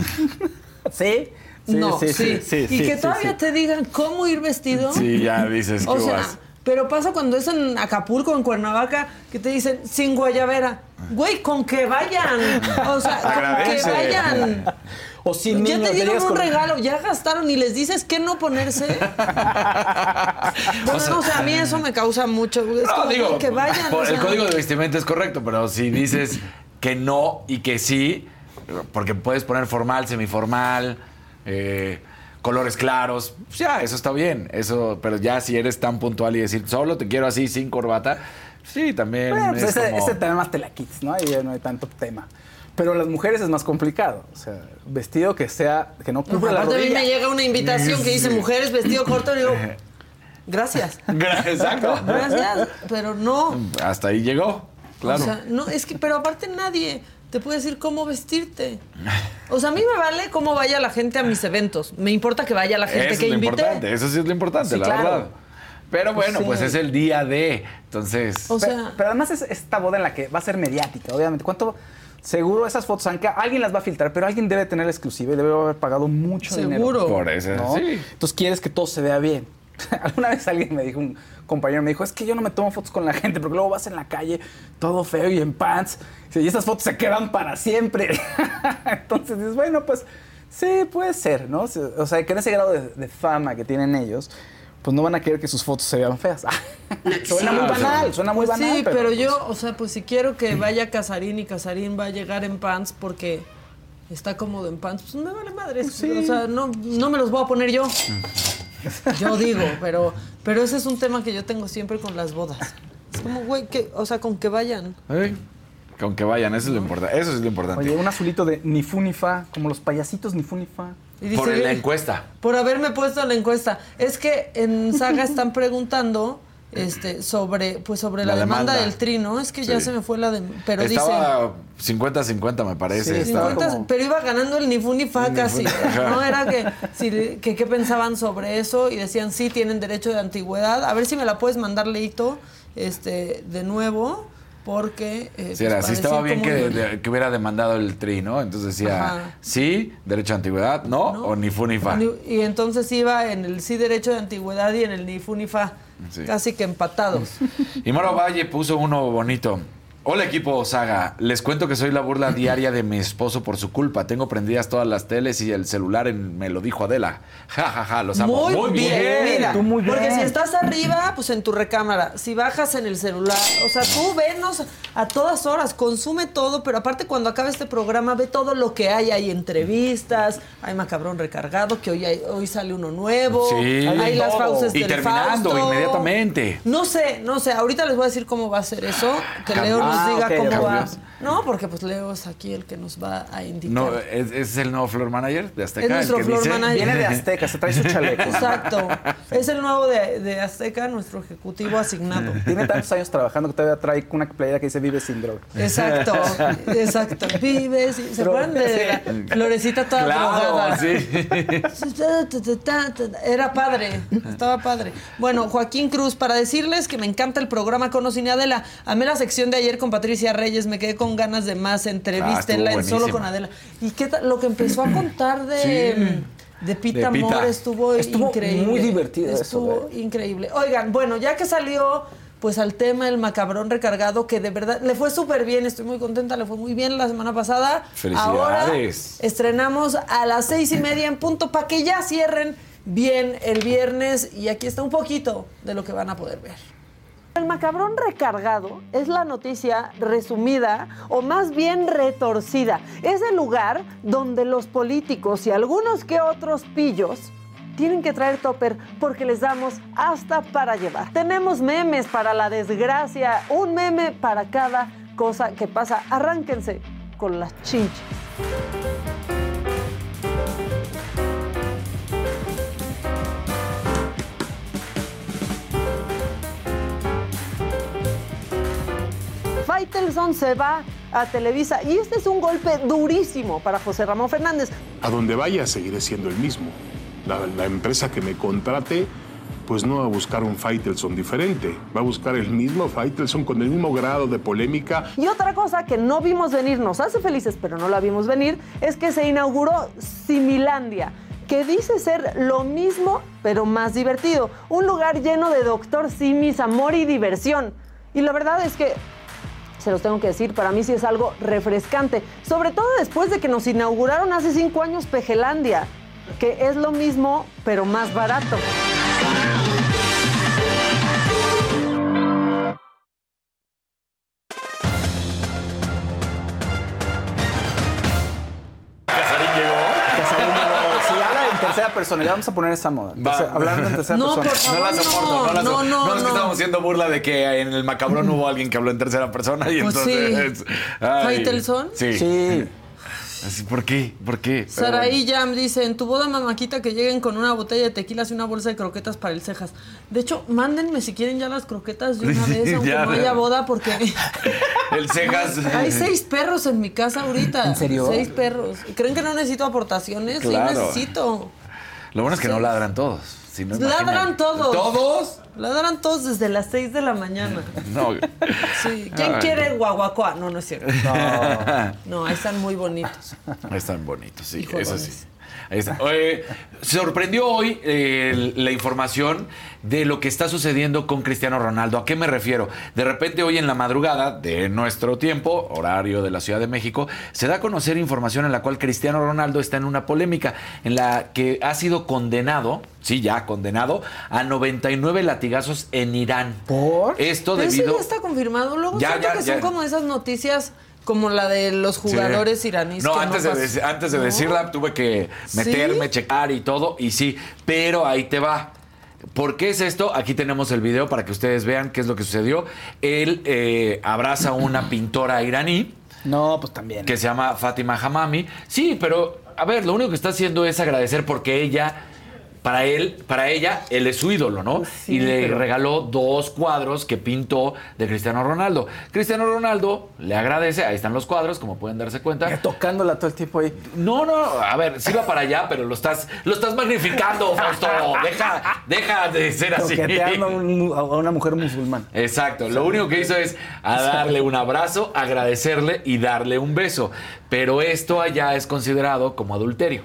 Sí. Sí, no, sí. sí, sí, y sí, que todavía sí. te digan cómo ir vestido. Sí, ya dices O que sea, vas. pero pasa cuando es en Acapulco, en Cuernavaca, que te dicen sin guayabera. Güey, con que vayan. O sea, con que vayan. O sin ya te dieron un con- regalo, ya gastaron y les dices que no ponerse. bueno, no sé, a mí eso me causa mucho. Es No, como, digo, que vayan. por o el sea. código de vestimenta es correcto, pero si dices que no y que sí, porque puedes poner formal, semiformal, eh, colores claros, pues ya, eso está bien. Eso, pero ya si eres tan puntual y decir solo te quiero así sin corbata, sí, también Bueno, pues es ese, como- ese tema más te la quites, ¿no? Ahí no hay tanto tema. Pero las mujeres es más complicado. O sea, vestido que sea, que no cubra la Aparte a mí rodilla. me llega una invitación que dice mujeres vestido corto y digo, gracias. Exacto. Gracias, pero no. Hasta ahí llegó, claro. O sea, no, es que, pero aparte nadie te puede decir cómo vestirte. O sea, a mí me vale cómo vaya la gente a mis eventos. Me importa que vaya la gente eso que es lo invité. importante, eso sí es lo importante, Sí, la claro. verdad. Pero bueno, Sí. pues es el día de, entonces... O Pero, sea, pero además es esta boda en la que va a ser mediática, obviamente. ¿Cuánto? Seguro esas fotos, aunque alguien las va a filtrar, pero alguien debe tener la exclusiva y debe haber pagado mucho dinero. Seguro. por eso, ¿no? sí. Entonces quieres que todo se vea bien. Alguna vez alguien me dijo, un compañero me dijo, es que yo no me tomo fotos con la gente porque luego vas en la calle todo feo y en pants y esas fotos se quedan para siempre. Entonces dices, bueno, pues sí, puede ser, ¿no? O sea, que en ese grado de, de fama que tienen ellos, pues no van a querer que sus fotos se vean feas. suena muy banal, suena muy Pues banal. sí, pero, pues, yo, o sea, pues si quiero que vaya Casarín y Casarín va a llegar en pants porque está cómodo en pants, pues me vale madre. O sea, no, no me los voy a poner yo. Yo digo, pero, pero ese es un tema que yo tengo siempre con las bodas. Es como, güey, que, o sea, con que vayan. Con que vayan, eso es lo importante. Eso es lo importante. Oye, un azulito de ni fu ni fa, como los payasitos ni fu ni fa. Y dice, Por la "Güey, encuesta. Por haberme puesto en la encuesta. Es que en Saga están preguntando este, sobre, pues sobre la, La demanda, demanda. del tri, ¿no? Es que ya se me fue la de. Pero dice. Estaba 50-50, me parece. Sí, Estaba 50, como- pero iba ganando el ni fu ni fa casi. No era que, si, que qué pensaban sobre eso y decían sí tienen derecho de antigüedad. A ver si me la puedes mandar leito este de nuevo porque eh, Sí, era, pues, sí estaba bien que, de- que hubiera demandado el tri, ¿no? Entonces decía, Ajá. sí, derecho a antigüedad, no, ¿no? o ni fu ni fa. Y entonces iba en el sí derecho de antigüedad y en el ni fu ni fa. Sí. Casi que empatados. Y Moro Valle puso uno bonito. Hola equipo Saga, les cuento que soy la burla diaria de mi esposo por su culpa. Tengo prendidas todas las teles y el celular en- me lo dijo Adela. Ja, ja, ja, los amo. Muy, bien, mira, tú muy porque bien. si estás arriba, pues en tu recámara, si bajas en el celular, o sea, tú venos a todas horas, consume todo, pero aparte cuando acabe este programa ve todo lo que hay, hay entrevistas, hay macabrón recargado, que hoy hay- hoy sale uno nuevo, Sí. hay Hay las todo. fauces Y del terminando Fausto. inmediatamente. No sé, no sé, ahorita les voy a decir cómo va a ser eso, que Leo nos Ah, diga ok, cómo va. cambios. No, porque pues Leo es aquí el que nos va a indicar. No, ¿es, es el nuevo floor manager de Azteca? Es nuestro el que floor dice? manager. Viene de Azteca, se trae su chaleco. Exacto. Es el nuevo de, de Azteca, nuestro ejecutivo asignado. Tiene tantos años trabajando que todavía trae una playera que dice vive sin droga. Exacto, exacto. Vives. ¿Se acuerdan de la florecita toda Claro, drogada? sí. Era padre, estaba padre. Bueno, Joaquín Cruz, para decirles que me encanta el programa con o sin Adela. Amé la sección de ayer con Patricia Reyes, me quedé con ganas de más. Entrevístenla Ah, en solo con. Adela. Y qué tal, lo que empezó a contar de, de Pita De Pita. Amor estuvo, Estuvo increíble. muy divertido eso, Estuvo ¿eh? increíble. Oigan, bueno, ya que salió pues al tema el macabrón recargado, que de verdad le fue súper bien, estoy muy contenta, le fue muy bien la semana pasada. Felicidades. Ahora estrenamos a las seis y media en punto para que ya cierren bien el viernes y aquí está un poquito de lo que van a poder ver. El macabrón recargado es la noticia resumida o más bien retorcida. Es el lugar donde los políticos y algunos que otros pillos tienen que traer topper porque les damos hasta para llevar. Tenemos memes para la desgracia, un meme para cada cosa que pasa. Arránquense con las chinches. Faitelson se va a Televisa y este es un golpe durísimo para José Ramón Fernández. A donde vaya seguiré siendo el mismo. La, la empresa que me contrate, pues no va a buscar un Faitelson diferente. Va a buscar el mismo Faitelson con el mismo grado de polémica Y otra cosa que no vimos venir, nos hace felices, pero no la vimos venir, es que se inauguró Similandia, que dice ser lo mismo, pero más divertido. Un lugar lleno de doctor Simis, amor y diversión. Y la verdad es que, se los tengo que decir, para mí sí es algo refrescante. Sobre todo después de que nos inauguraron hace cinco años Pejelandia, que es lo mismo, pero más barato. Casarín, si habla en tercera persona, ya vamos a poner esa moda. Tercera- hablando en tercera No, persona. por favor. No la soporto, no, la No, soporto. no, No, es que no. estamos haciendo burla de que en el macabrón hubo alguien que habló en tercera persona y Pues entonces. sí. Sí. Sí. Así, ¿Por qué? ¿Por qué? Saraí Jam dice, en tu boda mamáquita que lleguen con una botella de tequila y una bolsa de croquetas para el cejas. De hecho, mándenme si quieren ya las croquetas de una vez, aunque Ya. no haya boda, porque El cejas. hay seis perros en mi casa ahorita. ¿En serio? Seis perros. ¿Creen que no necesito aportaciones? Claro. Sí necesito. Lo bueno es que no ladran todos. Si no, Ladran imagina- todos. ¿Todos? Ladran todos desde las 6 de la mañana. No. Sí. ¿Quién Ay. quiere guaguacoa? No, no es cierto. No, ahí están muy bonitos. Están bonitos, sí, eso sí. Ahí está. Eh, sorprendió hoy eh, la información de lo que está sucediendo con Cristiano Ronaldo. ¿A qué me refiero? De repente hoy en la madrugada de nuestro tiempo, horario de la Ciudad de México, se da a conocer información en la cual Cristiano Ronaldo está en una polémica en la que ha sido condenado, sí, ya condenado, a 99 latigazos en Irán. ¿Por? Esto Pero eso debido... ya está confirmado. Luego Ya, siento ya, que ya. son como esas noticias como la de los jugadores Sí. iraníes. No, que antes, de, antes de ¿No? decirla tuve que meterme, ¿Sí? checar y todo, y sí, pero ahí te va. ¿Por qué es esto? Aquí tenemos el video para que ustedes vean qué es lo que sucedió. Él eh, abraza a una pintora iraní No, pues también. que se llama Fátima Hamami. Sí, pero a ver, lo único que está haciendo es agradecer porque ella, para él, para ella, él es su ídolo, ¿no? sí, y le pero- regaló dos cuadros que pintó de Cristiano Ronaldo. Cristiano Ronaldo le agradece, ahí están los cuadros, como pueden darse cuenta. Ya Tocándola todo el tiempo ahí. No, no, a ver, sí va para allá, pero lo estás, lo estás magnificando, Fausto. Deja, deja de ser así. A, un- a una mujer musulmana. Exacto, lo único que hizo es a darle un abrazo, agradecerle y darle un beso. Pero esto allá es considerado como adulterio,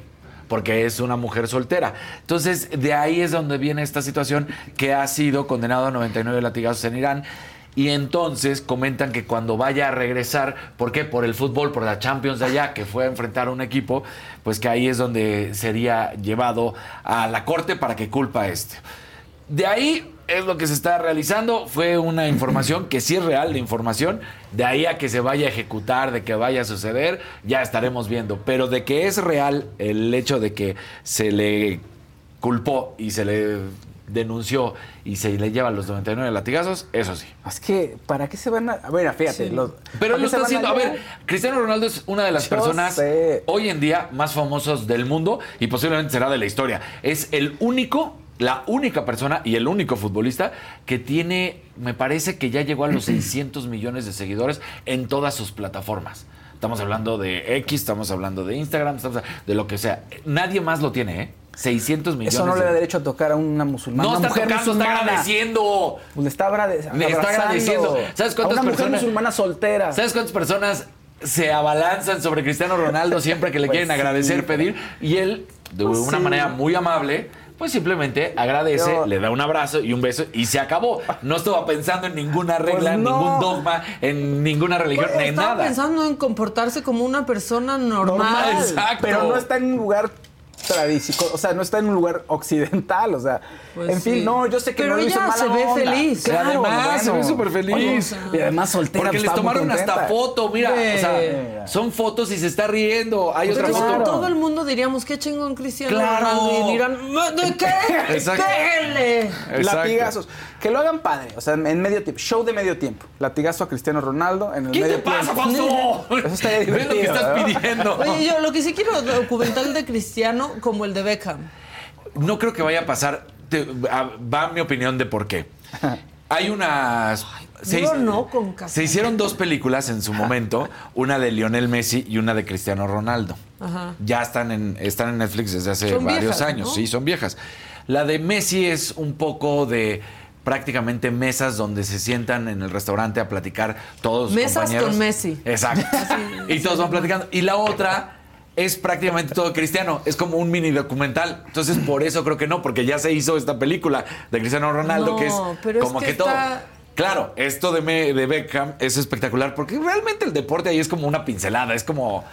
porque es una mujer soltera. Entonces, de ahí es donde viene esta situación que ha sido condenado a 99 latigazos en Irán. Y entonces comentan que cuando vaya a regresar, ¿por qué? Por el fútbol, por la Champions de allá, que fue a enfrentar a un equipo, pues que ahí es donde sería llevado a la corte para que culpa a este. De ahí es lo que se está realizando. Fue una información que sí es real, la información. De ahí a que se vaya a ejecutar, de que vaya a suceder, ya estaremos viendo. Pero de que es real el hecho de que se le culpó y se le denunció y se le llevan los 99 latigazos, eso sí. Es que, ¿para qué se van a.? A ver, fíjate. los- Pero ¿para lo está haciendo. A ver, Cristiano Ronaldo es una de las Yo personas sé. hoy en día más famosos del mundo y posiblemente será de la historia. Es el único, la única persona y el único futbolista que tiene, me parece que ya llegó a los 600 millones de seguidores en todas sus plataformas. Estamos hablando de X, estamos hablando de Instagram, estamos de lo que sea. Nadie más lo tiene, ¿eh? 600 millones. Eso no le da derecho a tocar a una musulmana. No una está mujer tocando, está agradeciendo. Pues le está, agrade- Le está agradeciendo. ¿Sabes cuántas a una mujer personas- musulmana soltera. ¿Sabes cuántas personas se abalanzan sobre Cristiano Ronaldo siempre que le Pues quieren sí, agradecer, pedir? Y él, de Pues una sí. manera muy amable, pues simplemente agradece, Yo- le da un abrazo y un beso y se acabó. No estaba pensando en ninguna regla, en Pues no. ningún dogma, en ninguna religión, Bueno, en estaba nada. pensando en comportarse como una persona normal. normal. Exacto. Pero no está en un lugar tradicional, o sea, no está en un lugar occidental, o sea, Pues en fin, sí. no, yo sé que Pero no lo hizo ella mala se ve onda. feliz. Y además, se ve súper feliz. Oye, y además soltera. Porque pues, les tomaron hasta foto, mira, o sea, son fotos y se está riendo. Hay otra Pero foto. Claro. todo el mundo diríamos, qué chingón Cristiano Claro. Ronaldo. Y dirán, ¿de qué? Exacto. Exacto. Latigazos. Que lo hagan padre, o sea, en medio tiempo. Show de medio tiempo. Latigazo a Cristiano Ronaldo en el ¿Qué medio te pasa, tiempo. Fausto? Eso estaría ¿Ves lo que divertido, estás ¿no? pidiendo? Oye, yo lo que sí quiero documental de Cristiano como el de Beckham. No creo que vaya a pasar. Te- a- va mi opinión de por qué. Hay unas. se, yo no con se hicieron dos películas en su momento, una de Lionel Messi y una de Cristiano Ronaldo. Ajá. Ya están en, están en Netflix desde hace Son varios viejas, años. ¿no? Sí, son viejas. La de Messi es un poco de prácticamente mesas donde se sientan en el restaurante a platicar todos los Mesas compañeros. con Messi. Exacto. y todos van platicando. Y la otra es prácticamente todo cristiano. Es como un mini documental. Entonces, por eso creo que no, porque ya se hizo esta película de Cristiano Ronaldo, No, que es pero es como que todo. Claro, esto de, Me- de Beckham es espectacular porque realmente el deporte ahí es como una pincelada. Es como,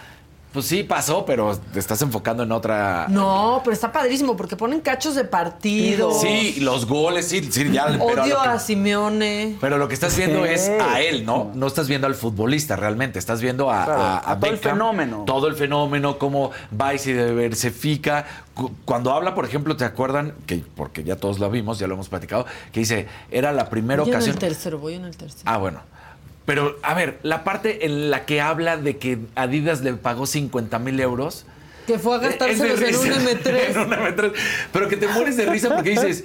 pues sí pasó, pero te estás enfocando en otra. No, pero está padrísimo porque ponen cachos de partido. Sí, los goles, sí, sí, ya. pero Odio lo que- a Simeone. Pero lo que estás viendo Sí. es a él, ¿no? No estás viendo al futbolista realmente. Estás viendo a, Claro, a- a a todo el fenómeno. Todo el fenómeno, cómo va y se diversifica. Cu- Cuando habla, por ejemplo, ¿te acuerdan? que Porque ya todos lo vimos, ya lo hemos platicado, que dice, era la primera Voy en ocasión. el tercero, voy en el tercero. Ah, bueno. Pero, a ver, la parte en la que habla de que Adidas le pagó 50 mil euros. Que fue a de gastárselos en un risa. M3. En un M3. Pero que te mueres de risa porque dices,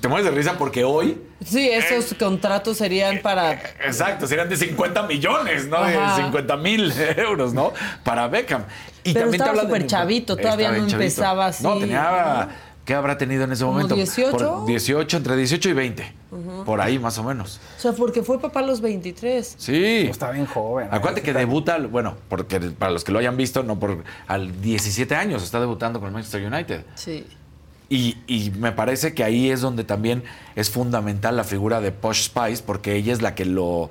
te mueres de risa porque hoy Sí, esos contratos serían para. Exacto, serían de 50 millones, ¿no? Ajá. De 50 mil euros, ¿no? Para Beckham. Y Pero también te estaba habla de- súper chavito, todavía no chavito. empezaba así. No, tenía ¿Qué habrá tenido en ese ¿Como momento? 18? Por 18, entre 18 y 20. Por ahí, más o menos. O sea, porque fue papá a los 23. Sí. Pues está bien joven. Acuérdate que Está- debuta, bueno, porque para los que lo hayan visto, no por al 17 años está debutando con el Manchester United. Sí. Y, y me parece que ahí es donde también es fundamental la figura de Posh Spice, porque ella es la que lo,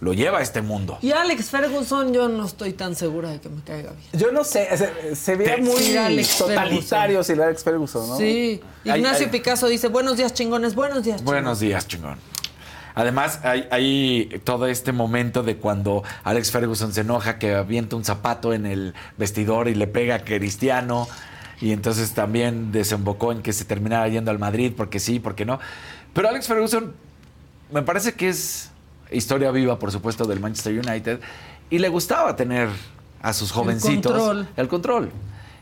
lo lleva a este mundo. Y Alex Ferguson, yo no estoy tan segura de que me caiga bien. Yo no sé, se, Te- muy Sí, Alex totalitario si Alex Ferguson, ¿no? Sí. Ignacio Picasso dice, buenos días, chingones, buenos días, Buenos días, chingón. Además, hay, hay todo este momento de cuando Alex Ferguson se enoja que avienta un zapato en el vestidor y le pega a Cristiano. Y entonces también desembocó en que se terminara yendo al Madrid, porque sí, porque no. Pero Alex Ferguson me parece que es historia viva, por supuesto, del Manchester United. Y le gustaba tener a sus jovencitos control. el control.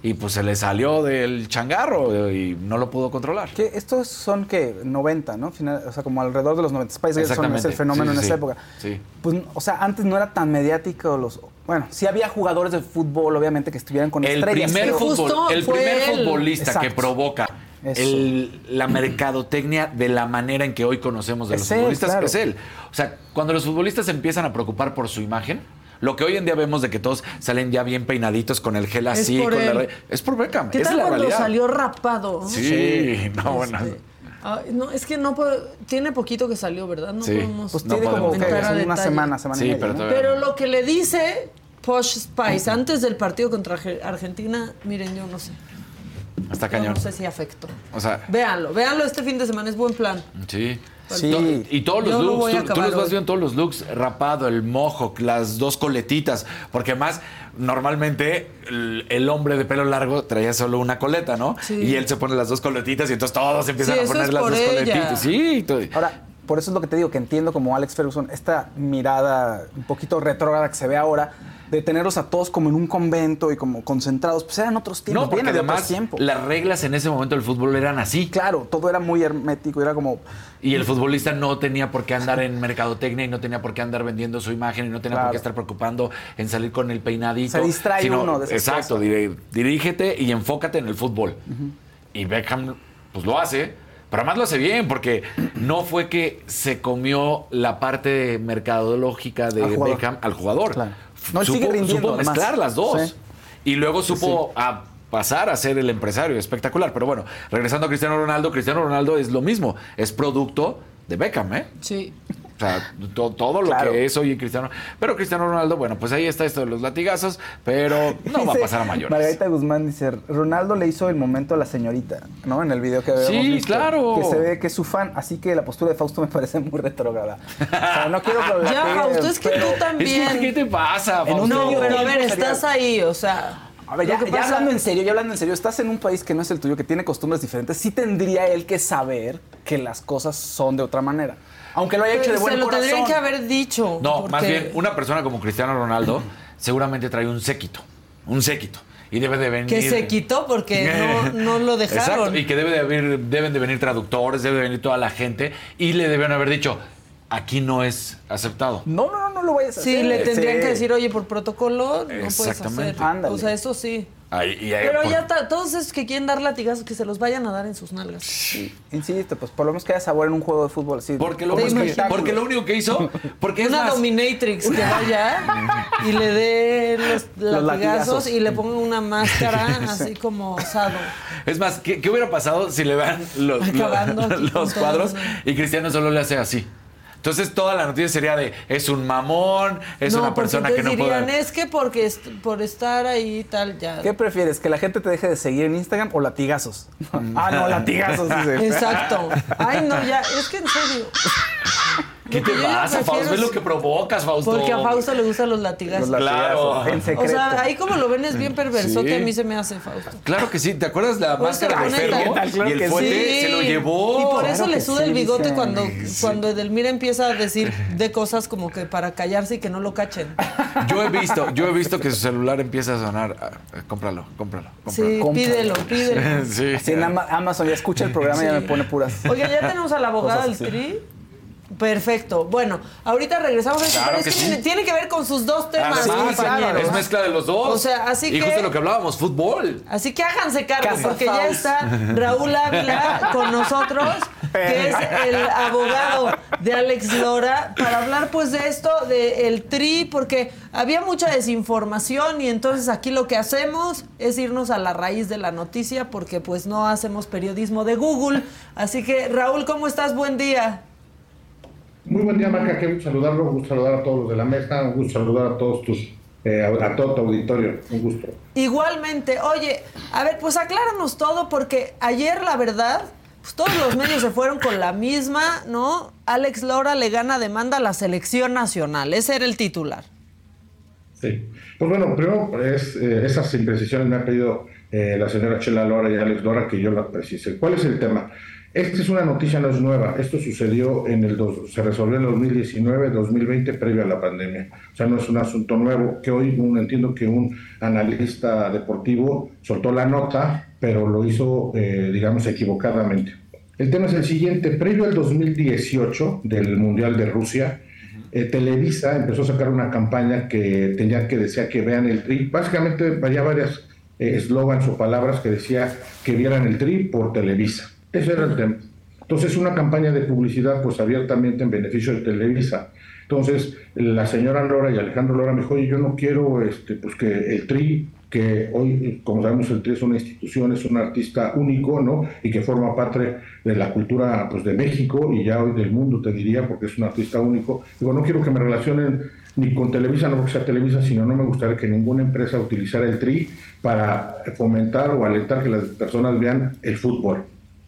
Y pues se le salió del changarro y no lo pudo controlar. Que estos son que 90, ¿no? Final, o sea, como alrededor de los 90. Spice Exactamente. es el fenómeno Sí, en esa sí. época. Sí. Pues, o sea, antes no era tan mediático los. Bueno, sí había jugadores de fútbol, obviamente, que estuvieran con El estrellas. primer, fútbol, el primer él. futbolista que Exacto. provoca. El- la mercadotecnia de la manera en que hoy conocemos de Es los él, futbolistas claro. es él. O sea, cuando los futbolistas se empiezan a preocupar por su imagen, lo que hoy en día vemos de que todos salen ya bien peinaditos con el gel así, por con la es por Beckham, ¿Qué esa tal es la cuando realidad. salió rapado? Sí, no, bueno. Este, no, es que no puedo, tiene poquito que salió, ¿verdad? No Sí. podemos Pues No tiene como a son una semana, semana Sí, y media. pero ¿no? Pero lo que le dice Posh Spice antes del partido contra Arge- Argentina, miren, yo no sé. Está Yo cañón. no sé si afectó. O sea, Véanlo, véanlo este fin de semana, es buen plan. sí. Sí. To- Y todos los Yo looks, tú, tú los vas viendo todos los looks, rapado, el mojo, las dos coletitas, porque más normalmente el, el hombre de pelo largo traía solo una coleta, ¿no? Sí. Y él se pone las dos coletitas y entonces todos empiezan Sí, a poner las dos ella. coletitas. Sí, Ahora, por eso es lo que te digo, que entiendo como Alex Ferguson, esta mirada un poquito retrógrada que se ve ahora, de tenerlos a todos como en un convento y como concentrados, pues eran otros tiempos, no, porque además tiempos. las reglas en ese momento del fútbol eran así. Claro, todo era muy hermético, era como... Y el futbolista no tenía por qué andar en mercadotecnia y no tenía por qué andar vendiendo su imagen y no tenía por qué estar preocupando en salir con el peinadito. Se distrae sino- uno de esas Exacto, cosas. dirígete y enfócate en el fútbol. Y Beckham, pues lo hace, pero además lo hace bien, porque no fue que se comió la parte mercadológica de Al. Beckham al jugador. Claro. No, supo, sigue rindiendo, supo además. mezclar las dos. Sí. Y luego supo a pasar a ser el empresario, espectacular. Pero bueno, regresando a Cristiano Ronaldo, Cristiano Ronaldo es lo mismo, es producto de Beckham, ¿eh? Sí. O sea, to- todo lo Claro. que es hoy en Cristiano. Pero Cristiano Ronaldo, bueno, pues ahí está esto de los latigazos, pero no va a pasar a mayores. Margarita Guzmán dice, Ronaldo le hizo el momento a la señorita, ¿no? En el video que habíamos Sí, visto. claro. Que se ve que es su fan, así que la postura de Fausto me parece muy retrógrada. O sea, no quiero que Ya, Fausto, es que pero- tú Es también. que, ¿qué te pasa, Fausto? No, pero a ver, estás ahí, o sea. A ver, ya, hablando en serio, ya hablando en serio, estás en un país que no es el tuyo, que tiene costumbres diferentes, sí tendría él que saber que las cosas son de otra manera. Aunque lo haya hecho de buen Se lo corazón. tendrían que haber dicho. No, porque- más bien, una persona como Cristiano Ronaldo seguramente trae un séquito. Un séquito. Y debe de venir. Que se quitó porque no, no lo dejaron. Exacto. Y que debe de haber, deben de venir traductores, debe de venir toda la gente. Y le deben haber dicho, aquí no es aceptado. No, no, no, no lo vayas a Sí, hacer. le tendrían Sí. que decir, oye, por protocolo no puedes Exactamente. hacer. Ándale. O sea, eso sí. Ahí- y ahí- Pero por- ya está, todos esos que quieren dar latigazos, que se los vayan a dar en sus nalgas. Sí, insisto, pues por lo menos que haya sabor en un juego de fútbol. así. Porque lo, único que, imaginas. porque lo único que hizo, porque es Una más, dominatrix que vaya y le dé los latigazos, latigazos. y le ponga una máscara así como osado. es más, ¿qué, qué hubiera pasado si le dan los, los- cuadros y Cristiano solo le hace así? Entonces toda la noticia sería de es un mamón, es no, una persona que no dirían, puede. es que porque est- por estar ahí y tal, ya. ¿Qué prefieres? ¿Que la gente te deje de seguir en Instagram o latigazos? ah, no, latigazos. Exacto. Ay, no, ya, es que en serio. ¿Qué te pasa, Fausto? Ve lo que provocas, Fausto. Porque a Fausto le gustan los latigazos. Los latigazos, Claro. En o sea, ahí como lo ven es bien perverso Sí. que a mí se me hace Fausto. Claro que sí, ¿te acuerdas la Pues, máscara de la Ferro? Claro y el fuete Sí. se lo llevó. Y por Claro eso le suda sí, el bigote dicen. cuando, cuando Edelmira empieza a decir de cosas como que para callarse y que no lo cachen. Yo he visto, yo he visto que su celular empieza a sonar. Ah, ah, cómpralo, cómpralo, Sí, cómpralo. Cómpralo. pídelo, pídelo. Sí. Así en Ama- Amazon ya escucha el programa y ya me pone puras. Oiga, ya tenemos a la abogada del. TRI. Perfecto. Bueno, ahorita regresamos a eso, Claro pero es que que sí. tiene, tiene que ver con sus dos temas, Ah, sí, compañeros. Es mezcla de los dos. O sea, así y que- justo lo que hablábamos, fútbol. Así que háganse cargo, porque ya está Raúl Ávila con nosotros, que es el abogado de Alex Lora, para hablar pues de esto, del TRI, porque había mucha desinformación y entonces aquí lo que hacemos es irnos a la raíz de la noticia, porque pues no hacemos periodismo de Google. Así que Raúl, ¿cómo estás? Buen día. Muy buen día, Marca. Qué gusto saludarlo. Un gusto saludar a todos los de la mesa. Un gusto saludar a todos tus, eh, a, a todo tu auditorio. Un gusto. Igualmente, oye, a ver, pues acláranos todo porque ayer la verdad, pues todos los medios se fueron con la misma, ¿no? Alex Lora le gana demanda a la selección nacional, ese era el titular. Sí. Pues bueno, primero, es, eh, esas imprecisiones me ha pedido eh, la señora Chela Lora y Alex Lora que yo las precise. ¿Cuál es el tema? Esta es una noticia, no es nueva. Esto sucedió en el, dos- se resolvió en el 2019, 2020, previo a la pandemia. O sea, no es un asunto nuevo que hoy un- entiendo que un analista deportivo soltó la nota, pero lo hizo, eh, digamos, equivocadamente. El tema es el siguiente. Previo al 2018 del Mundial de Rusia, eh, Televisa empezó a sacar una campaña que tenía que decía que vean el tri. Básicamente había varias eh, eslogans o palabras que decía que vieran el tri por Televisa. Ese era el tema. Entonces, una campaña de publicidad, pues abiertamente en beneficio de Televisa. Entonces, la señora Lora y Alejandro Lora me dijo, oye, yo no quiero este, pues que el TRI, que hoy, como sabemos, el TRI es una institución, es un artista único, ¿no? Y que forma parte de la cultura pues, de México y ya hoy del mundo, te diría, porque es un artista único. Digo, no quiero que me relacionen ni con Televisa, no porque sea Televisa, sino no me gustaría que ninguna empresa utilizara el TRI para fomentar o alentar que las personas vean el fútbol